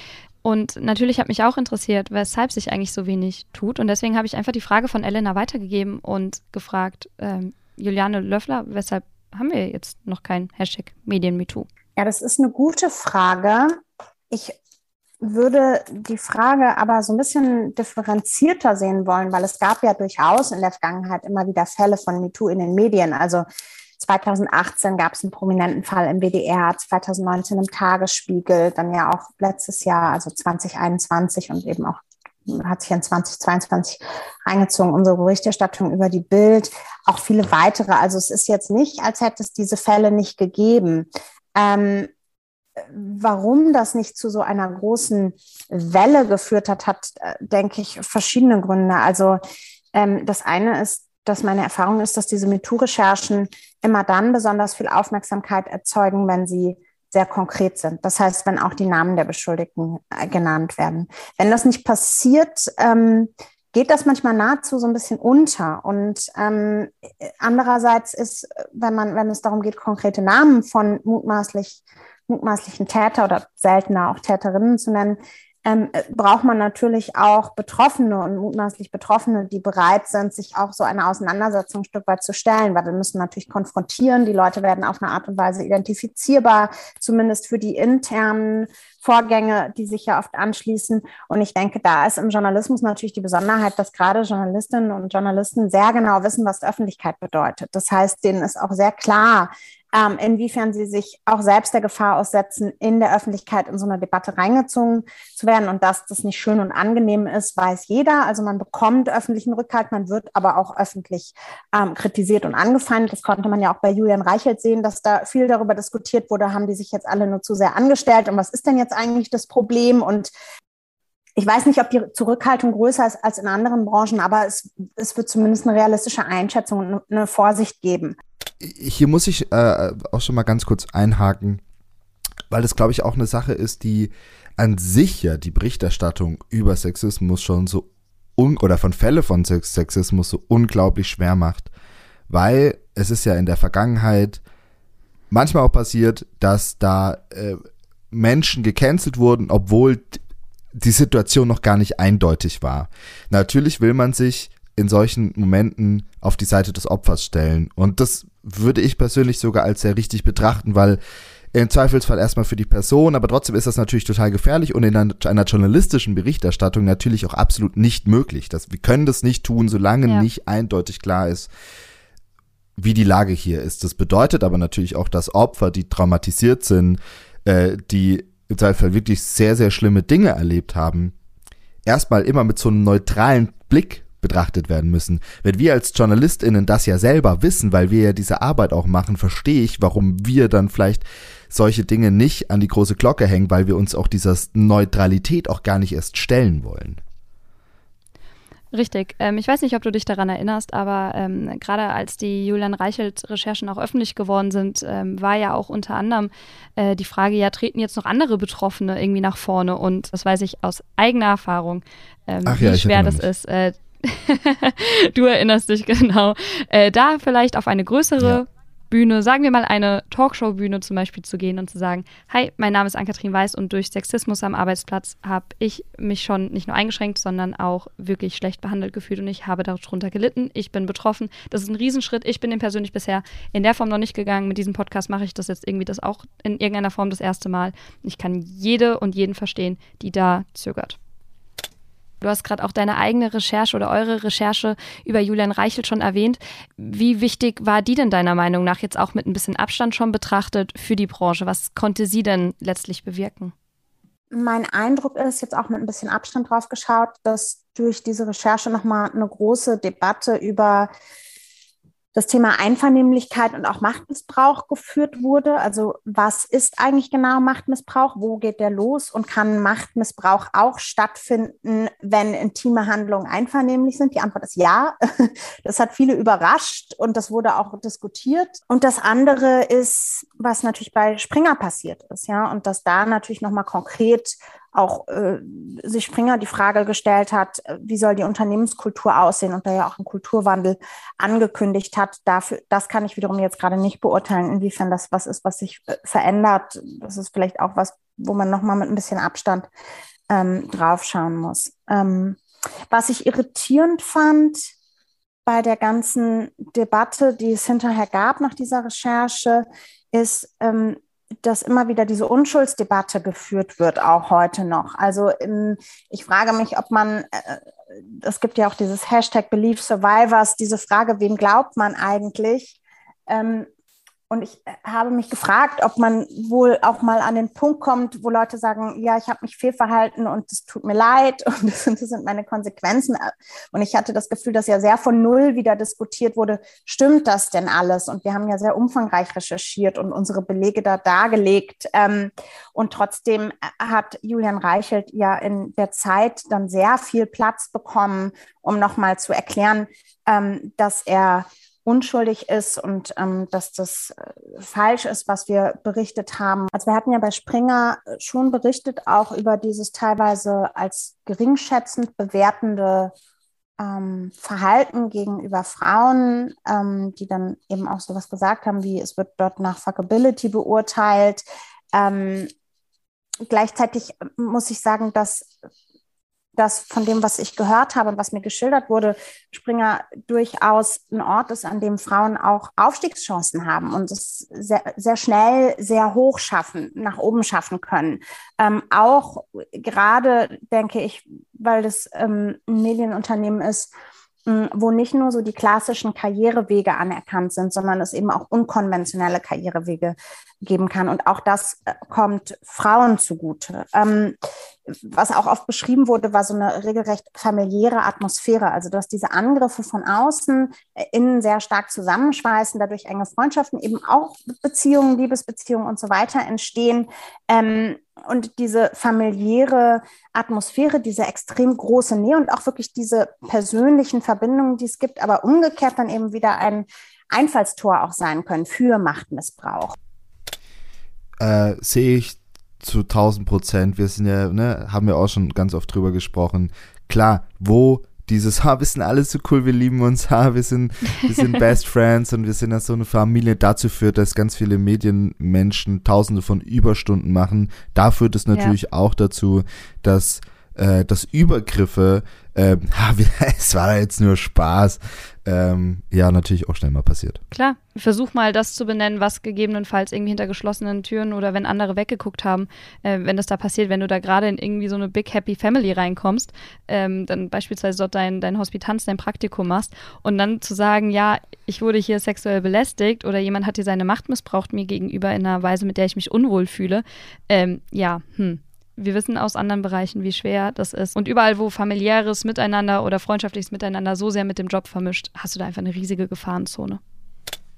und natürlich hat mich auch interessiert, weshalb sich eigentlich so wenig tut. Und deswegen habe ich einfach die Frage von Elena weitergegeben und gefragt, ähm, Juliane Löffler, weshalb haben wir jetzt noch kein Hashtag MedienMeToo? Ja, das ist eine gute Frage. Ich würde die Frage aber so ein bisschen differenzierter sehen wollen, weil es gab ja durchaus in der Vergangenheit immer wieder Fälle von MeToo in den Medien. Also 2018 gab es einen prominenten Fall im WDR, 2019 im Tagesspiegel, dann ja auch letztes Jahr, also 2021 und eben auch hat sich in 2022 reingezogen, unsere Berichterstattung über die Bild, auch viele weitere. Also es ist jetzt nicht, als hätte es diese Fälle nicht gegeben. Ähm, warum das nicht zu so einer großen Welle geführt hat, hat, äh, denke ich, verschiedene Gründe. Also ähm, das eine ist, dass meine Erfahrung ist, dass diese MeToo-Recherchen immer dann besonders viel Aufmerksamkeit erzeugen, wenn sie sehr konkret sind. Das heißt, wenn auch die Namen der Beschuldigten äh, genannt werden. Wenn das nicht passiert, ähm, geht das manchmal nahezu so ein bisschen unter. Und ähm, andererseits ist, wenn man, wenn es darum geht, konkrete Namen von mutmaßlich, mutmaßlichen Täter oder seltener auch Täterinnen zu nennen, ähm, äh, braucht man natürlich auch Betroffene und mutmaßlich Betroffene, die bereit sind, sich auch so eine Auseinandersetzung ein Stück weit zu stellen, weil wir müssen natürlich konfrontieren. Die Leute werden auf eine Art und Weise identifizierbar, zumindest für die internen Vorgänge, die sich ja oft anschließen. Und ich denke, da ist im Journalismus natürlich die Besonderheit, dass gerade Journalistinnen und Journalisten sehr genau wissen, was Öffentlichkeit bedeutet. Das heißt, denen ist auch sehr klar, ähm, inwiefern sie sich auch selbst der Gefahr aussetzen, in der Öffentlichkeit in so eine Debatte reingezogen zu werden. Und dass das nicht schön und angenehm ist, weiß jeder. Also man bekommt öffentlichen Rückhalt, man wird aber auch öffentlich ähm, kritisiert und angefeindet. Das konnte man ja auch bei Julian Reichelt sehen, dass da viel darüber diskutiert wurde, haben die sich jetzt alle nur zu sehr angestellt und was ist denn jetzt eigentlich das Problem? Und ich weiß nicht, ob die Zurückhaltung größer ist als in anderen Branchen, aber es, es wird zumindest eine realistische Einschätzung und eine Vorsicht geben hier muss ich äh, auch schon mal ganz kurz einhaken, weil das, glaube ich, auch eine Sache ist, die an sich ja die Berichterstattung über Sexismus schon so un oder von Fälle von Sexismus so unglaublich schwer macht, weil es ist ja in der Vergangenheit manchmal auch passiert, dass da äh, Menschen gecancelt wurden, obwohl die Situation noch gar nicht eindeutig war. Natürlich will man sich in solchen Momenten auf die Seite des Opfers stellen. Und das würde ich persönlich sogar als sehr richtig betrachten, weil im Zweifelsfall erstmal für die Person, aber trotzdem ist das natürlich total gefährlich und in einer, journalistischen Berichterstattung natürlich auch absolut nicht möglich. Das, wir können das nicht tun, solange ja. nicht eindeutig klar ist, wie die Lage hier ist. Das bedeutet aber natürlich auch, dass Opfer, die traumatisiert sind, äh, die im Zweifelsfall wirklich sehr, sehr schlimme Dinge erlebt haben, erstmal immer mit so einem neutralen Blick betrachtet werden müssen. Wenn wir als JournalistInnen das ja selber wissen, weil wir ja diese Arbeit auch machen, verstehe ich, warum wir dann vielleicht solche Dinge nicht an die große Glocke hängen, weil wir uns auch dieser Neutralität auch gar nicht erst stellen wollen. Richtig. Ähm, ich weiß nicht, ob du dich daran erinnerst, aber ähm, gerade als die Julian Reichelt-Recherchen auch öffentlich geworden sind, ähm, war ja auch unter anderem äh, die Frage, ja, treten jetzt noch andere Betroffene irgendwie nach vorne? Und das weiß ich aus eigener Erfahrung, ähm, Ach wie ja, schwer das ist. Äh, du erinnerst dich genau. Äh, da vielleicht auf eine größere ja. Bühne, sagen wir mal eine Talkshow-Bühne zum Beispiel zu gehen und zu sagen, hi, mein Name ist Ann-Kathrin Weiß und durch Sexismus am Arbeitsplatz habe ich mich schon nicht nur eingeschränkt, sondern auch wirklich schlecht behandelt gefühlt und ich habe darunter gelitten. Ich bin betroffen. Das ist ein Riesenschritt. Ich bin den persönlich bisher in der Form noch nicht gegangen. Mit diesem Podcast mache ich das jetzt irgendwie das auch in irgendeiner Form das erste Mal. Ich kann jede und jeden verstehen, die da zögert. Du hast gerade auch deine eigene Recherche oder eure Recherche über Julian Reichelt schon erwähnt. Wie wichtig war die denn deiner Meinung nach jetzt auch mit ein bisschen Abstand schon betrachtet für die Branche? Was konnte sie denn letztlich bewirken? Mein Eindruck ist, jetzt auch mit ein bisschen Abstand drauf geschaut, dass durch diese Recherche nochmal eine große Debatte über das Thema Einvernehmlichkeit und auch Machtmissbrauch geführt wurde. Also was ist eigentlich genau Machtmissbrauch? Wo geht der los? Und kann Machtmissbrauch auch stattfinden, wenn intime Handlungen einvernehmlich sind? Die Antwort ist ja. Das hat viele überrascht und das wurde auch diskutiert. Und das andere ist, was natürlich bei Springer passiert ist, ja, und dass da natürlich nochmal konkret auch äh, sich Springer die Frage gestellt hat, äh, wie soll die Unternehmenskultur aussehen und da ja auch einen Kulturwandel angekündigt hat. Dafür, das kann ich wiederum jetzt gerade nicht beurteilen, inwiefern das was ist, was sich äh, verändert. Das ist vielleicht auch was, wo man nochmal mit ein bisschen Abstand ähm, draufschauen muss. Ähm, was ich irritierend fand bei der ganzen Debatte, die es hinterher gab nach dieser Recherche, ist, ähm, dass immer wieder diese Unschuldsdebatte geführt wird, auch heute noch. Also in, ich frage mich, ob man, äh, es gibt ja auch dieses Hashtag Believe Survivors, diese Frage, wem glaubt man eigentlich? Und ich äh, habe mich gefragt, ob man wohl auch mal an den Punkt kommt, wo Leute sagen, ja, ich habe mich fehlverhalten und es tut mir leid und das sind, das sind meine Konsequenzen. Und ich hatte das Gefühl, dass ja sehr von Null wieder diskutiert wurde, stimmt das denn alles? Und wir haben ja sehr umfangreich recherchiert und unsere Belege da dargelegt. Ähm, und trotzdem hat Julian Reichelt ja in der Zeit dann sehr viel Platz bekommen, um nochmal zu erklären, ähm, dass er unschuldig ist und ähm, dass das äh, falsch ist, was wir berichtet haben. Also wir hatten ja bei Springer schon berichtet auch über dieses teilweise als geringschätzend bewertende ähm, Verhalten gegenüber Frauen, ähm, die dann eben auch sowas gesagt haben, wie es wird dort nach Fuckability beurteilt. Ähm, gleichzeitig muss ich sagen, dass dass von dem, was ich gehört habe und was mir geschildert wurde, Springer durchaus ein Ort ist, an dem Frauen auch Aufstiegschancen haben und es sehr, sehr schnell, sehr hoch schaffen, nach oben schaffen können. Ähm, auch gerade, denke ich, weil das ähm, ein Medienunternehmen ist, wo nicht nur so die klassischen Karrierewege anerkannt sind, sondern es eben auch unkonventionelle Karrierewege geben kann. Und auch das äh, kommt Frauen zugute. Ähm, was auch oft beschrieben wurde, war so eine regelrecht familiäre Atmosphäre. Also, dass diese Angriffe von außen äh, innen sehr stark zusammenschweißen, dadurch enge Freundschaften, eben auch Beziehungen, Liebesbeziehungen und so weiter entstehen. Ähm, und diese familiäre Atmosphäre, diese extrem große Nähe und auch wirklich diese persönlichen Verbindungen, die es gibt, aber umgekehrt dann eben wieder ein Einfallstor auch sein können für Machtmissbrauch. Äh, sehe ich zu 1000 Prozent. Wir sind ja, ne, haben wir auch schon ganz oft drüber gesprochen. Klar, wo dieses, ha, wir sind alle so cool, wir lieben uns, ha, wir sind, wir sind Best Friends und wir sind ja so eine Familie, dazu führt, dass ganz viele Medienmenschen tausende von Überstunden machen. Da führt es natürlich ja. auch dazu, dass, äh, dass Übergriffe ähm, es war jetzt nur Spaß. Ähm, ja, natürlich auch schnell mal passiert. Klar, versuch mal das zu benennen, was gegebenenfalls irgendwie hinter geschlossenen Türen oder wenn andere weggeguckt haben, äh, wenn das da passiert, wenn du da gerade in irgendwie so eine Big Happy Family reinkommst, ähm, dann beispielsweise dort dein, dein Hospitanz, dein Praktikum machst und dann zu sagen, ja, ich wurde hier sexuell belästigt oder jemand hat hier seine Macht missbraucht mir gegenüber in einer Weise, mit der ich mich unwohl fühle, ähm, ja, hm wir wissen aus anderen Bereichen, wie schwer das ist. Und überall, wo familiäres Miteinander oder freundschaftliches Miteinander so sehr mit dem Job vermischt, hast du da einfach eine riesige Gefahrenzone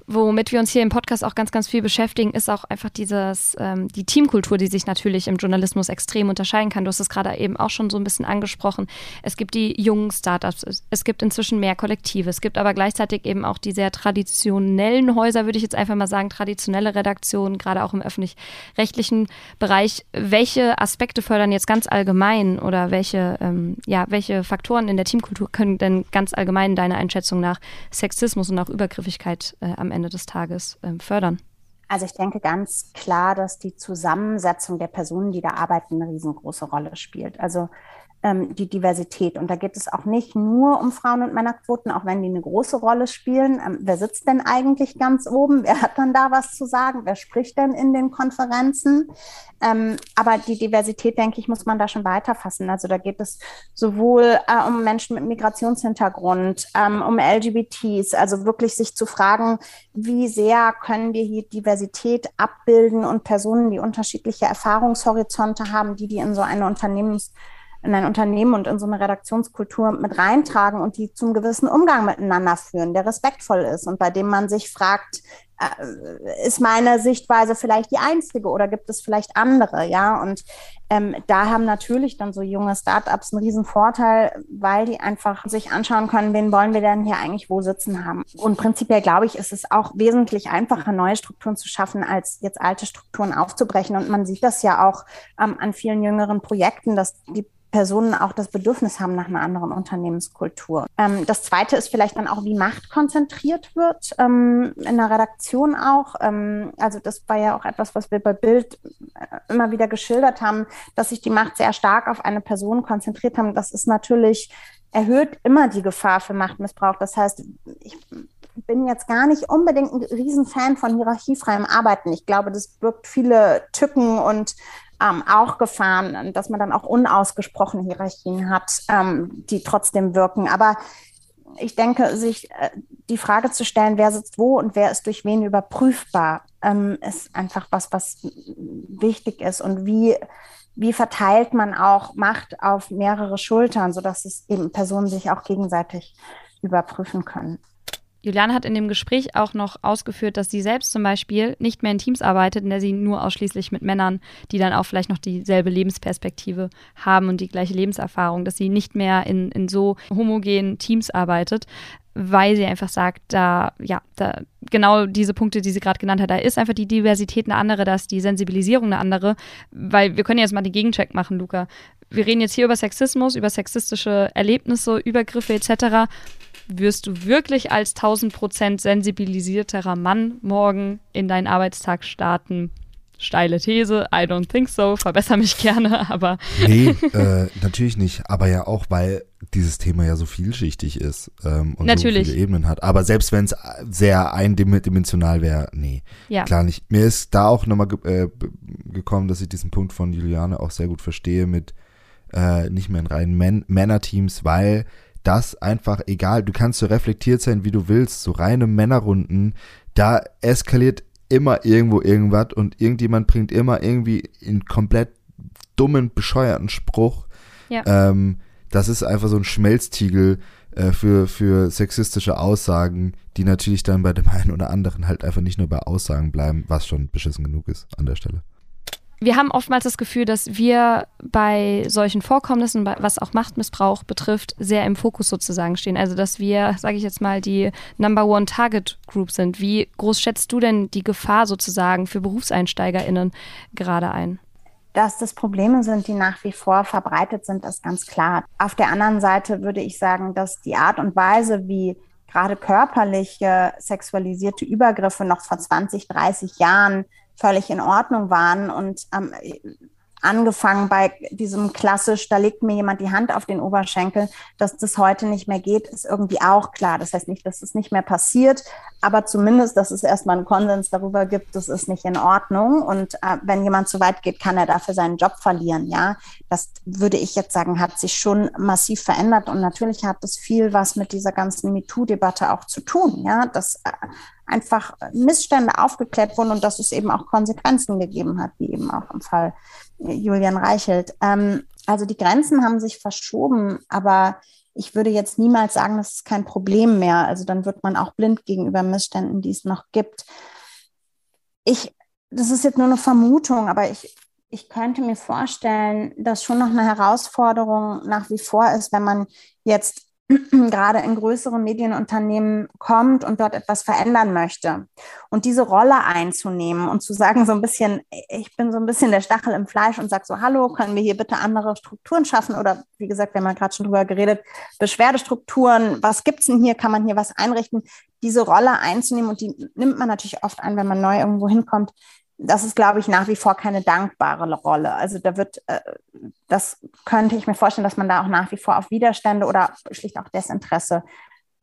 womit wir uns hier im Podcast auch ganz, ganz viel beschäftigen, ist auch einfach dieses, ähm, die Teamkultur, die sich natürlich im Journalismus extrem unterscheiden kann. Du hast es gerade eben auch schon so ein bisschen angesprochen. Es gibt die jungen Startups, es gibt inzwischen mehr Kollektive, es gibt aber gleichzeitig eben auch die sehr traditionellen Häuser, würde ich jetzt einfach mal sagen, traditionelle Redaktionen, gerade auch im öffentlich-rechtlichen Bereich. Welche Aspekte fördern jetzt ganz allgemein oder welche, ähm, ja, welche Faktoren in der Teamkultur können denn ganz allgemein deiner Einschätzung nach Sexismus und auch Übergriffigkeit äh, am Ende des Tages ähm, fördern? Also ich denke ganz klar, dass die Zusammensetzung der Personen, die da arbeiten, eine riesengroße Rolle spielt. Also ähm, die Diversität. Und da geht es auch nicht nur um Frauen- und Männerquoten, auch wenn die eine große Rolle spielen. Ähm, wer sitzt denn eigentlich ganz oben? Wer hat dann da was zu sagen? Wer spricht denn in den Konferenzen? Ähm, aber die Diversität, denke ich, muss man da schon weiterfassen. Also da geht es sowohl äh, um Menschen mit Migrationshintergrund, ähm, um LGBTs, also wirklich sich zu fragen, wie sehr können wir hier Diversität abbilden und Personen, die unterschiedliche Erfahrungshorizonte haben, die die in so eine Unternehmens in ein Unternehmen und in so eine Redaktionskultur mit reintragen und die zum gewissen Umgang miteinander führen, der respektvoll ist und bei dem man sich fragt, äh, ist meine Sichtweise vielleicht die einzige oder gibt es vielleicht andere, ja? Und ähm, da haben natürlich dann so junge Startups einen riesen Vorteil, weil die einfach sich anschauen können, wen wollen wir denn hier eigentlich wo sitzen haben. Und prinzipiell glaube ich, ist es auch wesentlich einfacher, neue Strukturen zu schaffen, als jetzt alte Strukturen aufzubrechen. Und man sieht das ja auch ähm, an vielen jüngeren Projekten, dass die Personen auch das Bedürfnis haben nach einer anderen Unternehmenskultur. Ähm, das Zweite ist vielleicht dann auch, wie Macht konzentriert wird, ähm, in der Redaktion auch. Ähm, also das war ja auch etwas, was wir bei Bild äh, immer wieder geschildert haben, dass sich die Macht sehr stark auf eine Person konzentriert haben. Das ist natürlich, erhöht immer die Gefahr für Machtmissbrauch. Das heißt, ich bin jetzt gar nicht unbedingt ein Riesenfan von hierarchiefreiem Arbeiten. Ich glaube, das birgt viele Tücken und ähm, auch Gefahren, dass man dann auch unausgesprochene Hierarchien hat, ähm, die trotzdem wirken. Aber ich denke, sich äh, die Frage zu stellen, wer sitzt wo und wer ist durch wen überprüfbar, ähm, ist einfach was, was wichtig ist. Und wie, wie verteilt man auch Macht auf mehrere Schultern, sodass es eben Personen sich auch gegenseitig überprüfen können. Juliane hat in dem Gespräch auch noch ausgeführt, dass sie selbst zum Beispiel nicht mehr in Teams arbeitet, in der sie nur ausschließlich mit Männern, die dann auch vielleicht noch dieselbe Lebensperspektive haben und die gleiche Lebenserfahrung, dass sie nicht mehr in, in so homogenen Teams arbeitet, weil sie einfach sagt, da, ja, da, genau diese Punkte, die sie gerade genannt hat, da ist einfach die Diversität eine andere, da ist die Sensibilisierung eine andere, weil wir können jetzt mal den Gegencheck machen, Luca. Wir reden jetzt hier über Sexismus, über sexistische Erlebnisse, Übergriffe etc wirst du wirklich als 1000% sensibilisierterer Mann morgen in deinen Arbeitstag starten? Steile These, I don't think so, verbessere mich gerne, aber. Nee, äh, natürlich nicht, aber ja auch, weil dieses Thema ja so vielschichtig ist ähm, und natürlich. so viele Ebenen hat. Aber selbst wenn es sehr eindimensional wäre, nee, ja. klar nicht. Mir ist da auch nochmal ge äh, gekommen, dass ich diesen Punkt von Juliane auch sehr gut verstehe mit äh, nicht mehr in reinen Män Männerteams, weil das einfach egal, du kannst so reflektiert sein, wie du willst, so reine Männerrunden, da eskaliert immer irgendwo irgendwas und irgendjemand bringt immer irgendwie einen komplett dummen, bescheuerten Spruch. Ja. Ähm, das ist einfach so ein Schmelztiegel äh, für, für sexistische Aussagen, die natürlich dann bei dem einen oder anderen halt einfach nicht nur bei Aussagen bleiben, was schon beschissen genug ist an der Stelle wir haben oftmals das Gefühl, dass wir bei solchen Vorkommnissen, was auch Machtmissbrauch betrifft, sehr im Fokus sozusagen stehen. Also dass wir, sage ich jetzt mal, die Number One Target Group sind. Wie groß schätzt du denn die Gefahr sozusagen für BerufseinsteigerInnen gerade ein? Dass das Probleme sind, die nach wie vor verbreitet sind, ist ganz klar. Auf der anderen Seite würde ich sagen, dass die Art und Weise, wie gerade körperliche sexualisierte Übergriffe noch vor 20, 30 Jahren völlig in Ordnung waren und ähm, angefangen bei diesem klassisch, da legt mir jemand die Hand auf den Oberschenkel, dass das heute nicht mehr geht, ist irgendwie auch klar. Das heißt nicht, dass es nicht mehr passiert, aber zumindest, dass es erstmal einen Konsens darüber gibt, das ist nicht in Ordnung. Und äh, wenn jemand zu weit geht, kann er dafür seinen Job verlieren. Ja, das würde ich jetzt sagen, hat sich schon massiv verändert. Und natürlich hat das viel was mit dieser ganzen MeToo-Debatte auch zu tun. Ja, dass äh, einfach Missstände aufgeklärt wurden und dass es eben auch Konsequenzen gegeben hat, wie eben auch im Fall Julian Reichelt. Ähm, also die Grenzen haben sich verschoben, aber ich würde jetzt niemals sagen, das ist kein Problem mehr. Also dann wird man auch blind gegenüber Missständen, die es noch gibt. Ich, das ist jetzt nur eine Vermutung, aber ich, ich könnte mir vorstellen, dass schon noch eine Herausforderung nach wie vor ist, wenn man jetzt gerade in größere Medienunternehmen kommt und dort etwas verändern möchte. Und diese Rolle einzunehmen und zu sagen, so ein bisschen, ich bin so ein bisschen der Stachel im Fleisch und sage so, hallo, können wir hier bitte andere Strukturen schaffen? Oder wie gesagt, wir haben ja gerade schon drüber geredet, Beschwerdestrukturen, was gibt es denn hier? Kann man hier was einrichten? diese Rolle einzunehmen und die nimmt man natürlich oft an, wenn man neu irgendwo hinkommt. Das ist, glaube ich, nach wie vor keine dankbare Rolle. Also da wird, äh, das könnte ich mir vorstellen, dass man da auch nach wie vor auf Widerstände oder schlicht auch Desinteresse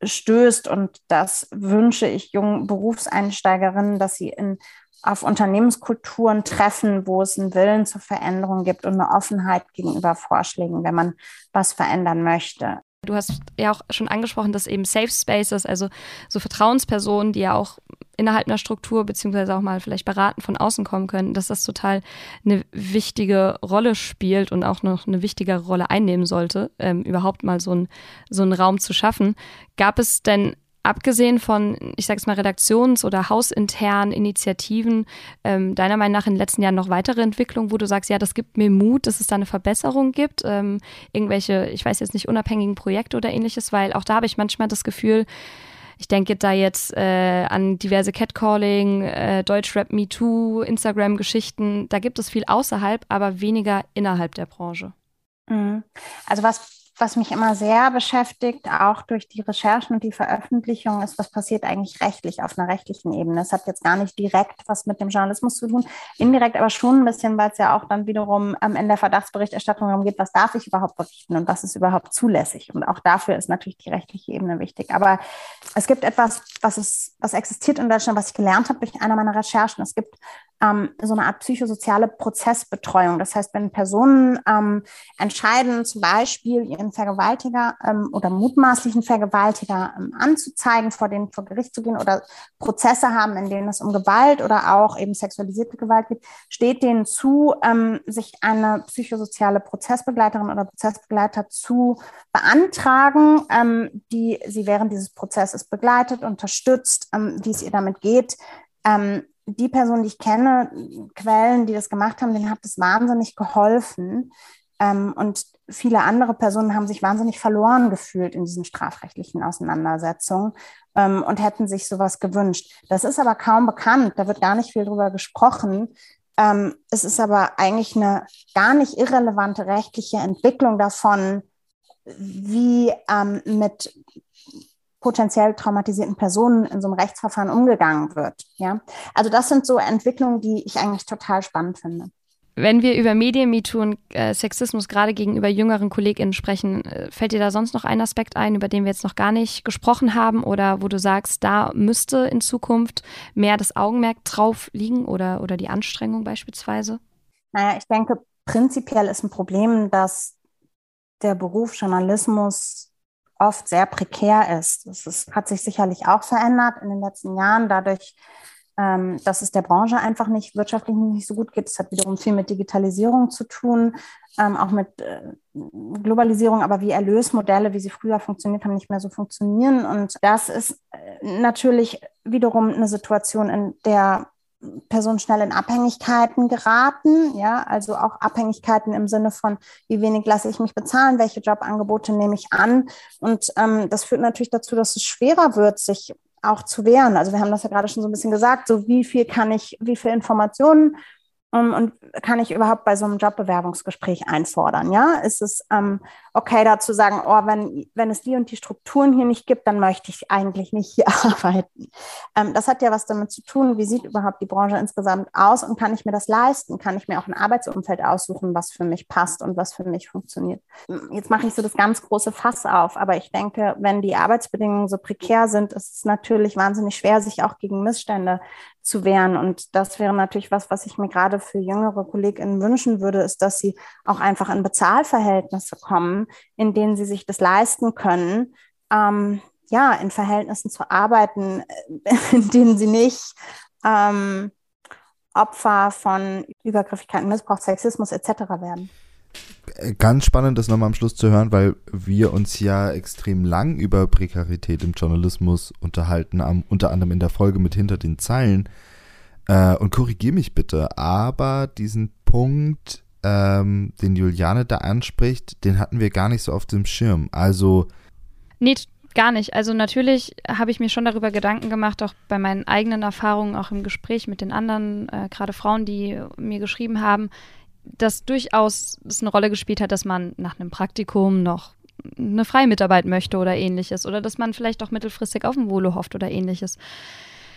stößt. Und das wünsche ich jungen Berufseinsteigerinnen, dass sie in, auf Unternehmenskulturen treffen, wo es einen Willen zur Veränderung gibt und eine Offenheit gegenüber Vorschlägen, wenn man was verändern möchte. Du hast ja auch schon angesprochen, dass eben Safe Spaces, also so Vertrauenspersonen, die ja auch innerhalb einer Struktur beziehungsweise auch mal vielleicht beraten von außen kommen können, dass das total eine wichtige Rolle spielt und auch noch eine wichtige Rolle einnehmen sollte, ähm, überhaupt mal so, ein, so einen Raum zu schaffen. Gab es denn abgesehen von, ich sage es mal, redaktions- oder hausinternen Initiativen, ähm, deiner Meinung nach in den letzten Jahren noch weitere Entwicklungen, wo du sagst, ja, das gibt mir Mut, dass es da eine Verbesserung gibt, ähm, irgendwelche, ich weiß jetzt nicht, unabhängigen Projekte oder ähnliches, weil auch da habe ich manchmal das Gefühl, ich denke da jetzt äh, an diverse Catcalling, äh, Deutschrap Me Too, Instagram-Geschichten. Da gibt es viel außerhalb, aber weniger innerhalb der Branche. Mhm. Also was was mich immer sehr beschäftigt, auch durch die Recherchen und die Veröffentlichung, ist, was passiert eigentlich rechtlich auf einer rechtlichen Ebene. Das hat jetzt gar nicht direkt was mit dem Journalismus zu tun, indirekt aber schon ein bisschen, weil es ja auch dann wiederum ähm, in der Verdachtsberichterstattung darum geht, was darf ich überhaupt berichten und was ist überhaupt zulässig. Und auch dafür ist natürlich die rechtliche Ebene wichtig. Aber es gibt etwas, was, ist, was existiert in Deutschland, was ich gelernt habe durch einer meiner Recherchen. Es gibt ähm, so eine Art psychosoziale Prozessbetreuung. Das heißt, wenn Personen ähm, entscheiden, zum Beispiel ihren Vergewaltiger ähm, oder mutmaßlichen Vergewaltiger ähm, anzuzeigen, vor denen vor Gericht zu gehen oder Prozesse haben, in denen es um Gewalt oder auch eben sexualisierte Gewalt geht, steht denen zu, ähm, sich eine psychosoziale Prozessbegleiterin oder Prozessbegleiter zu beantragen, ähm, die sie während dieses Prozesses begleitet, unterstützt, wie es ihr damit geht, ähm, die Personen, die ich kenne, Quellen, die das gemacht haben, denen hat es wahnsinnig geholfen. Ähm, und viele andere Personen haben sich wahnsinnig verloren gefühlt in diesen strafrechtlichen Auseinandersetzungen ähm, und hätten sich sowas gewünscht. Das ist aber kaum bekannt, da wird gar nicht viel drüber gesprochen. Ähm, es ist aber eigentlich eine gar nicht irrelevante rechtliche Entwicklung davon, wie ähm, mit potenziell traumatisierten Personen in so einem Rechtsverfahren umgegangen wird. Ja, also das sind so Entwicklungen, die ich eigentlich total spannend finde. Wenn wir über Medien-MeToo und äh, Sexismus gerade gegenüber jüngeren KollegInnen sprechen, äh, fällt dir da sonst noch ein Aspekt ein, über den wir jetzt noch gar nicht gesprochen haben oder wo du sagst, da müsste in Zukunft mehr das Augenmerk drauf liegen oder, oder die Anstrengung beispielsweise? Naja, ich denke, prinzipiell ist ein Problem, dass der Beruf Journalismus oft sehr prekär ist. Das ist, hat sich sicherlich auch verändert in den letzten Jahren, dadurch, ähm, dass es der Branche einfach nicht wirtschaftlich nicht so gut geht. Es hat wiederum viel mit Digitalisierung zu tun, ähm, auch mit äh, Globalisierung, aber wie Erlösmodelle, wie sie früher funktioniert haben, nicht mehr so funktionieren. Und das ist äh, natürlich wiederum eine Situation, in der Personen schnell in Abhängigkeiten geraten, ja, also auch Abhängigkeiten im Sinne von, wie wenig lasse ich mich bezahlen, welche Jobangebote nehme ich an. Und ähm, das führt natürlich dazu, dass es schwerer wird, sich auch zu wehren. Also wir haben das ja gerade schon so ein bisschen gesagt, so wie viel kann ich, wie viel Informationen um, und kann ich überhaupt bei so einem Jobbewerbungsgespräch einfordern? Ja, ist es ähm, okay, da zu sagen, oh, wenn, wenn es die und die Strukturen hier nicht gibt, dann möchte ich eigentlich nicht hier arbeiten. Ähm, das hat ja was damit zu tun, wie sieht überhaupt die Branche insgesamt aus und kann ich mir das leisten? Kann ich mir auch ein Arbeitsumfeld aussuchen, was für mich passt und was für mich funktioniert? Jetzt mache ich so das ganz große Fass auf, aber ich denke, wenn die Arbeitsbedingungen so prekär sind, ist es natürlich wahnsinnig schwer, sich auch gegen Missstände zu wehren. Und das wäre natürlich was, was ich mir gerade für jüngere KollegInnen wünschen würde, ist, dass sie auch einfach in Bezahlverhältnisse kommen, in denen sie sich das leisten können, ähm, ja, in Verhältnissen zu arbeiten, äh, in denen sie nicht ähm, Opfer von Übergriffigkeiten, Missbrauch, Sexismus etc. werden. Ganz spannend, das nochmal am Schluss zu hören, weil wir uns ja extrem lang über Prekarität im Journalismus unterhalten, am, unter anderem in der Folge mit Hinter den Zeilen. Äh, und korrigier mich bitte, aber diesen Punkt, ähm, den Juliane da anspricht, den hatten wir gar nicht so auf dem Schirm. Also. Nee, gar nicht. Also natürlich habe ich mir schon darüber Gedanken gemacht, auch bei meinen eigenen Erfahrungen, auch im Gespräch mit den anderen, äh, gerade Frauen, die mir geschrieben haben, dass durchaus es eine Rolle gespielt hat, dass man nach einem Praktikum noch eine freie Mitarbeit möchte oder ähnliches oder dass man vielleicht auch mittelfristig auf ein Wohle hofft oder ähnliches.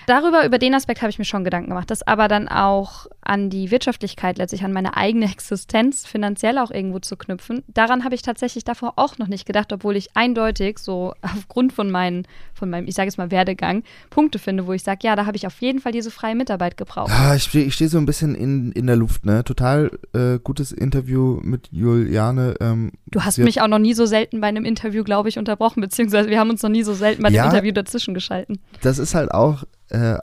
Darüber, über den Aspekt habe ich mir schon Gedanken gemacht. Das aber dann auch an die Wirtschaftlichkeit, letztlich an meine eigene Existenz finanziell auch irgendwo zu knüpfen. Daran habe ich tatsächlich davor auch noch nicht gedacht, obwohl ich eindeutig so aufgrund von, meinen, von meinem, ich sage jetzt mal, Werdegang Punkte finde, wo ich sage, ja, da habe ich auf jeden Fall diese freie Mitarbeit gebraucht. Ja, ich stehe steh so ein bisschen in, in der Luft, ne? Total äh, gutes Interview mit Juliane. Ähm, du hast mich auch noch nie so selten bei einem Interview, glaube ich, unterbrochen, beziehungsweise wir haben uns noch nie so selten bei ja, einem Interview dazwischen geschalten. Das ist halt auch äh,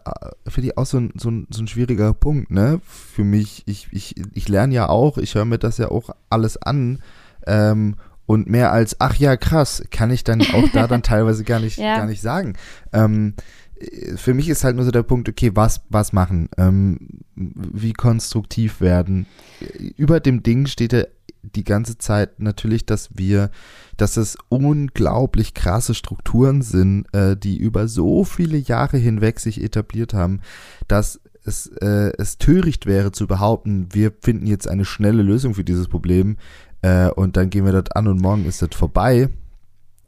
finde ich auch so ein, so, ein, so ein schwieriger Punkt, ne? Für mich, ich, ich, ich lerne ja auch, ich höre mir das ja auch alles an. Ähm, und mehr als, ach ja, krass, kann ich dann auch da dann teilweise gar nicht, ja. gar nicht sagen. Ähm, für mich ist halt nur so der Punkt, okay, was, was machen? Ähm, wie konstruktiv werden? Über dem Ding steht ja die ganze Zeit natürlich, dass wir, dass es unglaublich krasse Strukturen sind, äh, die über so viele Jahre hinweg sich etabliert haben, dass es, äh, es töricht wäre zu behaupten, wir finden jetzt eine schnelle Lösung für dieses Problem äh, und dann gehen wir das an und morgen ist das vorbei.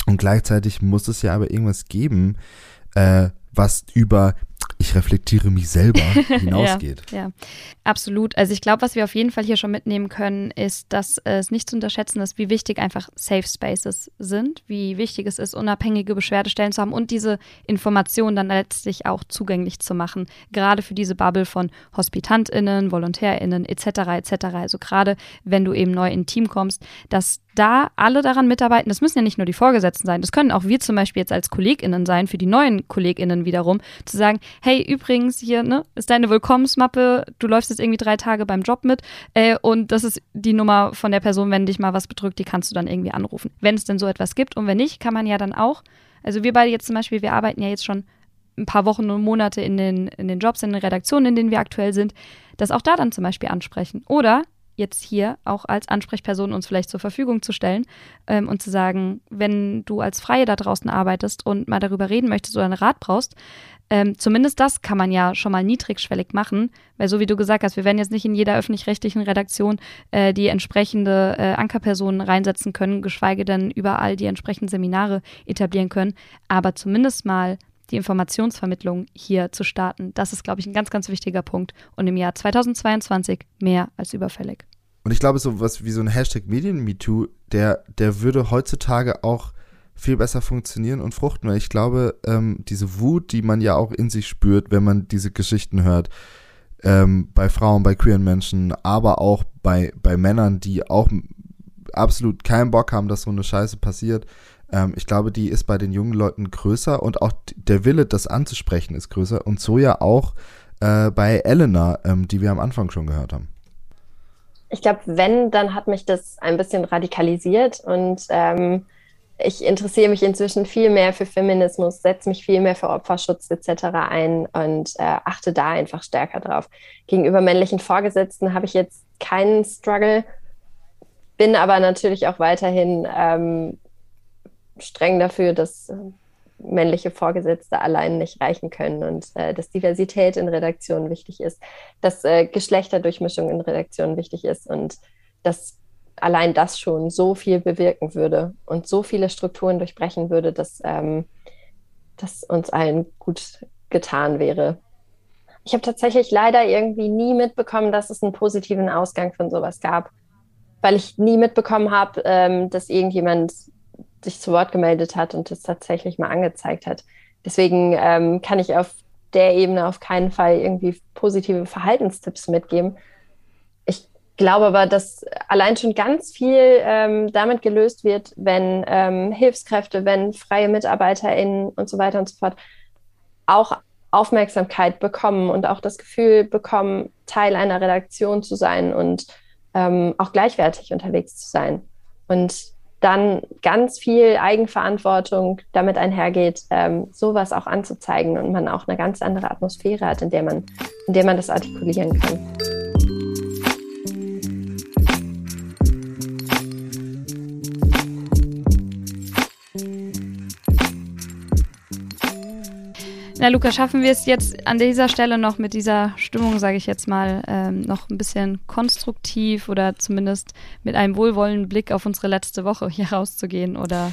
Und gleichzeitig muss es ja aber irgendwas geben, äh, was über ich reflektiere mich selber hinausgeht. ja, ja, absolut. Also ich glaube, was wir auf jeden Fall hier schon mitnehmen können, ist, dass es nicht zu unterschätzen ist, wie wichtig einfach Safe Spaces sind, wie wichtig es ist, unabhängige Beschwerdestellen zu haben und diese Informationen dann letztlich auch zugänglich zu machen, gerade für diese Bubble von HospitantInnen, VolontärInnen etc. etc. Also gerade wenn du eben neu in Team kommst, dass da alle daran mitarbeiten. Das müssen ja nicht nur die Vorgesetzten sein, das können auch wir zum Beispiel jetzt als KollegInnen sein, für die neuen KollegInnen wiederum, zu sagen, hey, übrigens, hier ne, ist deine Willkommensmappe, du läufst jetzt irgendwie drei Tage beim Job mit äh, und das ist die Nummer von der Person, wenn dich mal was bedrückt, die kannst du dann irgendwie anrufen. Wenn es denn so etwas gibt und wenn nicht, kann man ja dann auch, also wir beide jetzt zum Beispiel, wir arbeiten ja jetzt schon ein paar Wochen und Monate in den, in den Jobs, in den Redaktionen, in denen wir aktuell sind, das auch da dann zum Beispiel ansprechen. Oder jetzt hier auch als Ansprechperson uns vielleicht zur Verfügung zu stellen ähm, und zu sagen, wenn du als Freie da draußen arbeitest und mal darüber reden möchtest oder einen Rat brauchst, ähm, zumindest das kann man ja schon mal niedrigschwellig machen, weil so wie du gesagt hast, wir werden jetzt nicht in jeder öffentlich-rechtlichen Redaktion äh, die entsprechende äh, Ankerpersonen reinsetzen können, geschweige denn überall die entsprechenden Seminare etablieren können, aber zumindest mal die Informationsvermittlung hier zu starten. Das ist, glaube ich, ein ganz, ganz wichtiger Punkt und im Jahr 2022 mehr als überfällig. Und ich glaube, so was wie so ein Hashtag MedienMeToo, der, der würde heutzutage auch viel besser funktionieren und fruchten, weil ich glaube, ähm, diese Wut, die man ja auch in sich spürt, wenn man diese Geschichten hört, ähm, bei Frauen, bei queeren Menschen, aber auch bei, bei Männern, die auch absolut keinen Bock haben, dass so eine Scheiße passiert, ähm, ich glaube, die ist bei den jungen Leuten größer und auch der Wille, das anzusprechen, ist größer. Und so ja auch äh, bei Elena, ähm, die wir am Anfang schon gehört haben. Ich glaube, wenn, dann hat mich das ein bisschen radikalisiert und ähm, ich interessiere mich inzwischen viel mehr für Feminismus, setze mich viel mehr für Opferschutz etc. ein und äh, achte da einfach stärker drauf. Gegenüber männlichen Vorgesetzten habe ich jetzt keinen Struggle, bin aber natürlich auch weiterhin ähm, streng dafür, dass äh, männliche Vorgesetzte allein nicht reichen können und äh, dass Diversität in Redaktionen wichtig ist, dass äh, Geschlechterdurchmischung in Redaktionen wichtig ist und dass allein das schon so viel bewirken würde und so viele Strukturen durchbrechen würde, dass ähm, das uns allen gut getan wäre. Ich habe tatsächlich leider irgendwie nie mitbekommen, dass es einen positiven Ausgang von sowas gab, weil ich nie mitbekommen habe, ähm, dass irgendjemand sich zu Wort gemeldet hat und das tatsächlich mal angezeigt hat. Deswegen ähm, kann ich auf der Ebene auf keinen Fall irgendwie positive Verhaltenstipps mitgeben. Ich glaube aber, dass allein schon ganz viel ähm, damit gelöst wird, wenn ähm, Hilfskräfte, wenn freie MitarbeiterInnen und so weiter und so fort auch Aufmerksamkeit bekommen und auch das Gefühl bekommen, Teil einer Redaktion zu sein und ähm, auch gleichwertig unterwegs zu sein. Und dann ganz viel Eigenverantwortung damit einhergeht, ähm, sowas auch anzuzeigen und man auch eine ganz andere Atmosphäre hat, in der man, in der man das artikulieren kann. Na, Luca, schaffen wir es jetzt an dieser Stelle noch mit dieser Stimmung, sage ich jetzt mal, ähm, noch ein bisschen konstruktiv oder zumindest mit einem wohlwollenden Blick auf unsere letzte Woche hier rauszugehen? Oder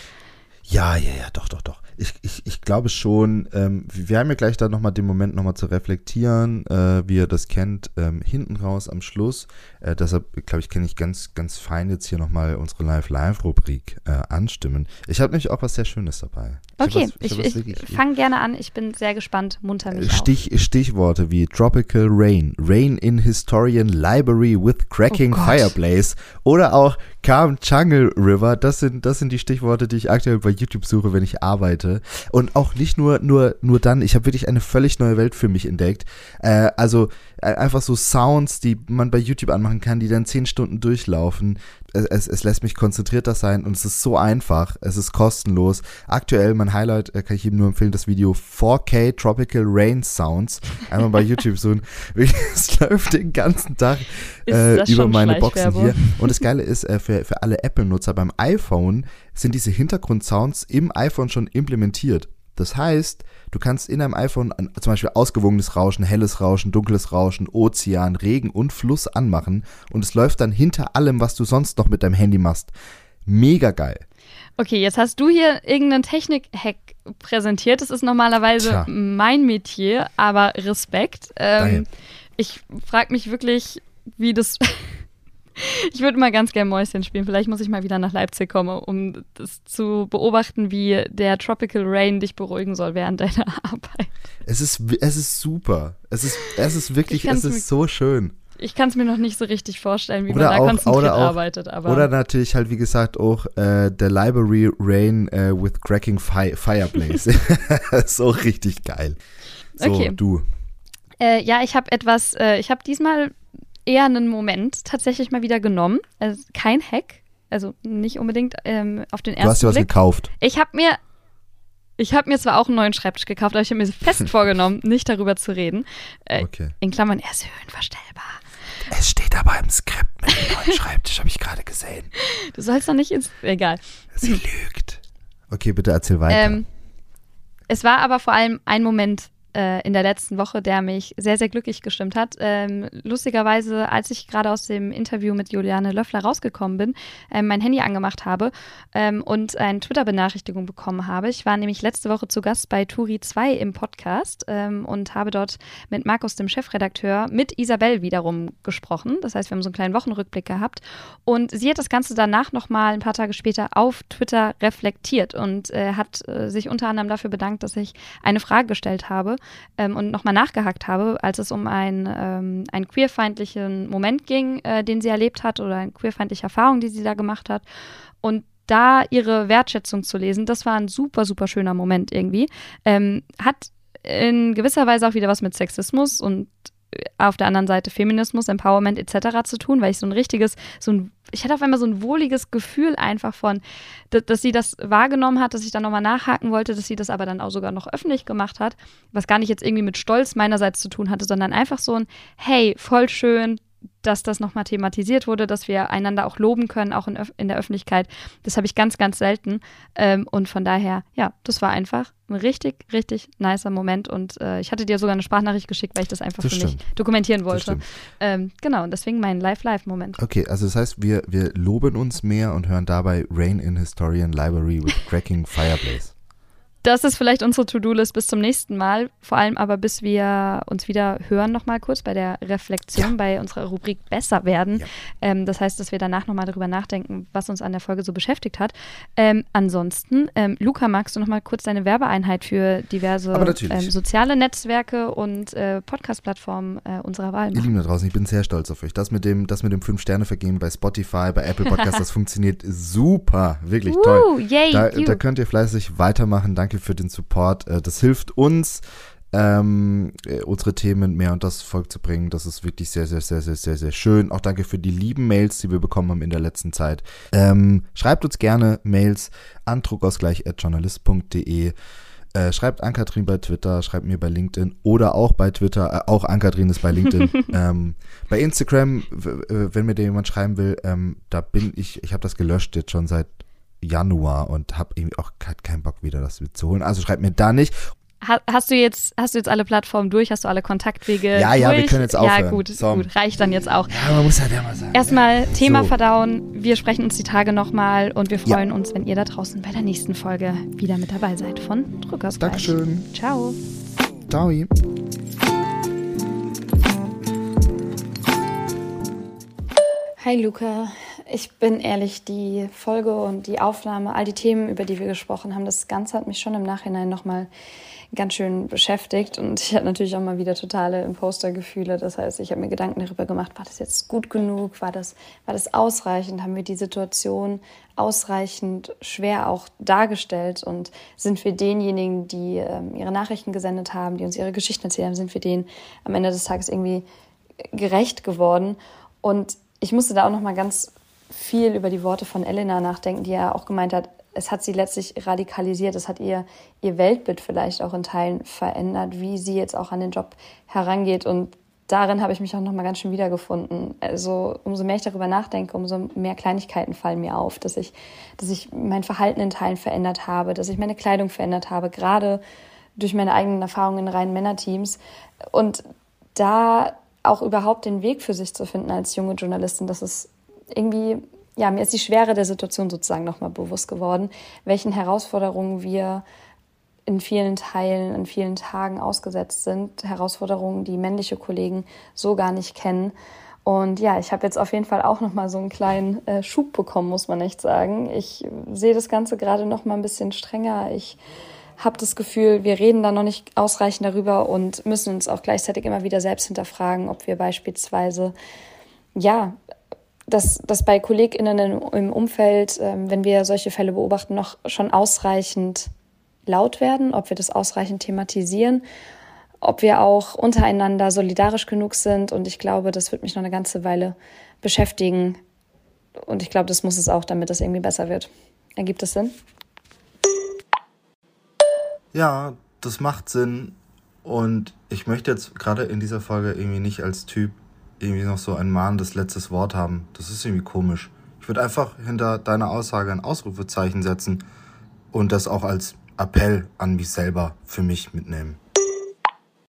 ja, ja, ja, doch, doch, doch. Ich, ich, ich glaube schon, ähm, wir haben ja gleich da nochmal den Moment nochmal zu reflektieren, äh, wie ihr das kennt, ähm, hinten raus am Schluss. Äh, deshalb, glaube ich, kann ich ganz, ganz fein jetzt hier nochmal unsere Live-Live-Rubrik äh, anstimmen. Ich habe nämlich auch was sehr Schönes dabei. Ich okay, was, ich, ich, ich fange gerne an. Ich bin sehr gespannt. Munter mich Stich, Stichworte wie Tropical Rain, Rain in Historian Library with Cracking oh Fireplace oder auch Calm Jungle River. Das sind, das sind die Stichworte, die ich aktuell bei YouTube suche, wenn ich arbeite. Und auch nicht nur, nur, nur dann. Ich habe wirklich eine völlig neue Welt für mich entdeckt. Äh, also äh, einfach so Sounds, die man bei YouTube anmachen kann, die dann zehn Stunden durchlaufen. Es, es, es lässt mich konzentrierter sein und es ist so einfach. Es ist kostenlos. Aktuell, mein Highlight, äh, kann ich ihm nur empfehlen, das Video 4K Tropical Rain Sounds. Einmal bei YouTube so ein, es läuft den ganzen Tag äh, über meine Boxen hier. Und das Geile ist, äh, für, für alle Apple-Nutzer beim iPhone sind diese Hintergrundsounds im iPhone schon implementiert. Das heißt, du kannst in deinem iPhone zum Beispiel ausgewogenes Rauschen, helles Rauschen, dunkles Rauschen, Ozean, Regen und Fluss anmachen und es läuft dann hinter allem, was du sonst noch mit deinem Handy machst. Mega geil. Okay, jetzt hast du hier irgendeinen Technik-Hack präsentiert. Das ist normalerweise Tja. mein Metier, aber Respekt. Ähm, ich frage mich wirklich, wie das ich würde mal ganz gerne Mäuschen spielen. Vielleicht muss ich mal wieder nach Leipzig kommen, um das zu beobachten, wie der Tropical Rain dich beruhigen soll während deiner Arbeit. Es ist, es ist super. Es ist, es ist wirklich, es ist so schön. Ich kann es mir noch nicht so richtig vorstellen, wie oder man da auch, konzentriert auch, arbeitet. Aber oder natürlich halt, wie gesagt, auch äh, der Library Rain äh, with Cracking fi Fireplace. so richtig geil. So, okay. du. Äh, ja, ich habe etwas, äh, ich habe diesmal eher einen Moment tatsächlich mal wieder genommen. Also kein Hack, also nicht unbedingt ähm, auf den ersten Du hast dir was gekauft. Ich habe mir ich habe mir zwar auch einen neuen Schreibtisch gekauft, aber ich habe mir fest vorgenommen, nicht darüber zu reden. Äh, okay. In Klammern, er ist höhenverstellbar. Es steht aber im Skript mit dem neuen Schreibtisch, habe ich gerade gesehen. Du sollst doch nicht ins. Egal. Sie lügt. Okay, bitte erzähl weiter. Ähm, es war aber vor allem ein Moment, äh, in der letzten Woche, der mich sehr, sehr glücklich gestimmt hat. Ähm, lustigerweise, als ich gerade aus dem Interview mit Juliane Löffler rausgekommen bin, ähm, mein Handy angemacht habe ähm, und eine Twitter-Benachrichtigung bekommen habe. Ich war nämlich letzte Woche zu Gast bei Turi 2 im Podcast ähm, und habe dort mit Markus, dem Chefredakteur, mit Isabel wiederum gesprochen. Das heißt, wir haben so einen kleinen Wochenrückblick gehabt. Und sie hat das Ganze danach nochmal ein paar Tage später auf Twitter reflektiert und äh, hat äh, sich unter anderem dafür bedankt, dass ich eine Frage gestellt habe ähm, und nochmal nachgehakt habe, als es um ein, ähm, einen queerfeindlichen Moment ging, äh, den sie erlebt hat oder eine queerfeindliche Erfahrung, die sie da gemacht hat. Und da ihre Wertschätzung zu lesen, das war ein super, super schöner Moment irgendwie. Ähm, hat in gewisser Weise auch wieder was mit Sexismus und auf der anderen Seite Feminismus, Empowerment etc. zu tun, weil ich so ein richtiges, so ein, ich hatte auf einmal so ein wohliges Gefühl einfach von, dass, dass sie das wahrgenommen hat, dass ich dann nochmal nachhaken wollte, dass sie das aber dann auch sogar noch öffentlich gemacht hat, was gar nicht jetzt irgendwie mit Stolz meinerseits zu tun hatte, sondern einfach so ein, hey, voll schön, dass das nochmal thematisiert wurde, dass wir einander auch loben können, auch in, in der Öffentlichkeit. Das habe ich ganz, ganz selten. Ähm, und von daher, ja, das war einfach ein richtig, richtig nicer Moment. Und äh, ich hatte dir sogar eine Sprachnachricht geschickt, weil ich das einfach das für stimmt. mich dokumentieren wollte. Ähm, genau, und deswegen mein Live-Live-Moment. Okay, also das heißt, wir, wir loben uns mehr und hören dabei Rain in Historian Library with Cracking Fireplace das ist vielleicht unsere To-Do-List bis zum nächsten Mal. Vor allem aber, bis wir uns wieder hören, nochmal kurz bei der Reflexion, ja. bei unserer Rubrik Besser werden. Ja. Ähm, das heißt, dass wir danach nochmal darüber nachdenken, was uns an der Folge so beschäftigt hat. Ähm, ansonsten, ähm, Luca, magst du nochmal kurz deine Werbeeinheit für diverse ähm, soziale Netzwerke und äh, Podcast-Plattformen äh, unserer Wahl machen? Ihr Lieben da draußen, ich bin sehr stolz auf euch. Das mit dem, das mit dem Fünf-Sterne-Vergeben bei Spotify, bei Apple Podcasts, das funktioniert super. Wirklich uh, toll. Yay, da, da könnt ihr fleißig weitermachen. Danke danke für den Support. Äh, das hilft uns, ähm, äh, unsere Themen mehr unter das Volk zu bringen. Das ist wirklich sehr, sehr, sehr, sehr, sehr, sehr schön. Auch danke für die lieben Mails, die wir bekommen haben in der letzten Zeit. Ähm, schreibt uns gerne Mails an druckausgleich.journalist.de. Äh, schreibt Ankatrin bei Twitter, schreibt mir bei LinkedIn oder auch bei Twitter. Äh, auch Ankatrin ist bei LinkedIn. ähm, bei Instagram, wenn mir da jemand schreiben will, ähm, da bin ich, ich habe das gelöscht jetzt schon seit Januar und habe irgendwie auch keinen Bock wieder das zu holen. Also schreibt mir da nicht. hast du jetzt, hast du jetzt alle Plattformen durch? Hast du alle Kontaktwege? Ja, ja, durch? wir können jetzt aufhören. Ja, gut, so. gut, reicht dann jetzt auch. Ja, man muss halt ja mal sagen. Erstmal ja. Thema so. verdauen. Wir sprechen uns die Tage nochmal und wir freuen ja. uns, wenn ihr da draußen bei der nächsten Folge wieder mit dabei seid von Drückausgleich. Dankeschön. Ciao. Ciao. Hi Luca, ich bin ehrlich, die Folge und die Aufnahme, all die Themen, über die wir gesprochen haben, das Ganze hat mich schon im Nachhinein nochmal ganz schön beschäftigt. Und ich hatte natürlich auch mal wieder totale Imposter-Gefühle. Das heißt, ich habe mir Gedanken darüber gemacht, war das jetzt gut genug, war das, war das ausreichend, haben wir die Situation ausreichend schwer auch dargestellt? Und sind wir denjenigen, die ähm, ihre Nachrichten gesendet haben, die uns ihre Geschichten erzählt haben, sind wir denen am Ende des Tages irgendwie gerecht geworden? Und ich musste da auch noch mal ganz viel über die Worte von Elena nachdenken, die ja auch gemeint hat, es hat sie letztlich radikalisiert, es hat ihr ihr Weltbild vielleicht auch in Teilen verändert, wie sie jetzt auch an den Job herangeht. Und darin habe ich mich auch noch mal ganz schön wiedergefunden. Also umso mehr ich darüber nachdenke, umso mehr Kleinigkeiten fallen mir auf, dass ich dass ich mein Verhalten in Teilen verändert habe, dass ich meine Kleidung verändert habe, gerade durch meine eigenen Erfahrungen in reinen Männerteams. Und da auch überhaupt den Weg für sich zu finden als junge Journalistin, das ist irgendwie, ja, mir ist die Schwere der Situation sozusagen nochmal bewusst geworden, welchen Herausforderungen wir in vielen Teilen, in vielen Tagen ausgesetzt sind. Herausforderungen, die männliche Kollegen so gar nicht kennen. Und ja, ich habe jetzt auf jeden Fall auch nochmal so einen kleinen äh, Schub bekommen, muss man echt sagen. Ich sehe das Ganze gerade nochmal ein bisschen strenger. Ich habe das Gefühl, wir reden da noch nicht ausreichend darüber und müssen uns auch gleichzeitig immer wieder selbst hinterfragen, ob wir beispielsweise, ja, dass, dass bei KollegInnen im Umfeld, ähm, wenn wir solche Fälle beobachten, noch schon ausreichend laut werden, ob wir das ausreichend thematisieren, ob wir auch untereinander solidarisch genug sind. Und ich glaube, das wird mich noch eine ganze Weile beschäftigen. Und ich glaube, das muss es auch, damit es irgendwie besser wird. Ergibt es Sinn? Ja, das macht Sinn. Und ich möchte jetzt gerade in dieser Folge irgendwie nicht als Typ irgendwie noch so ein mahnendes letztes Wort haben. Das ist irgendwie komisch. Ich würde einfach hinter deiner Aussage ein Ausrufezeichen setzen und das auch als Appell an mich selber für mich mitnehmen.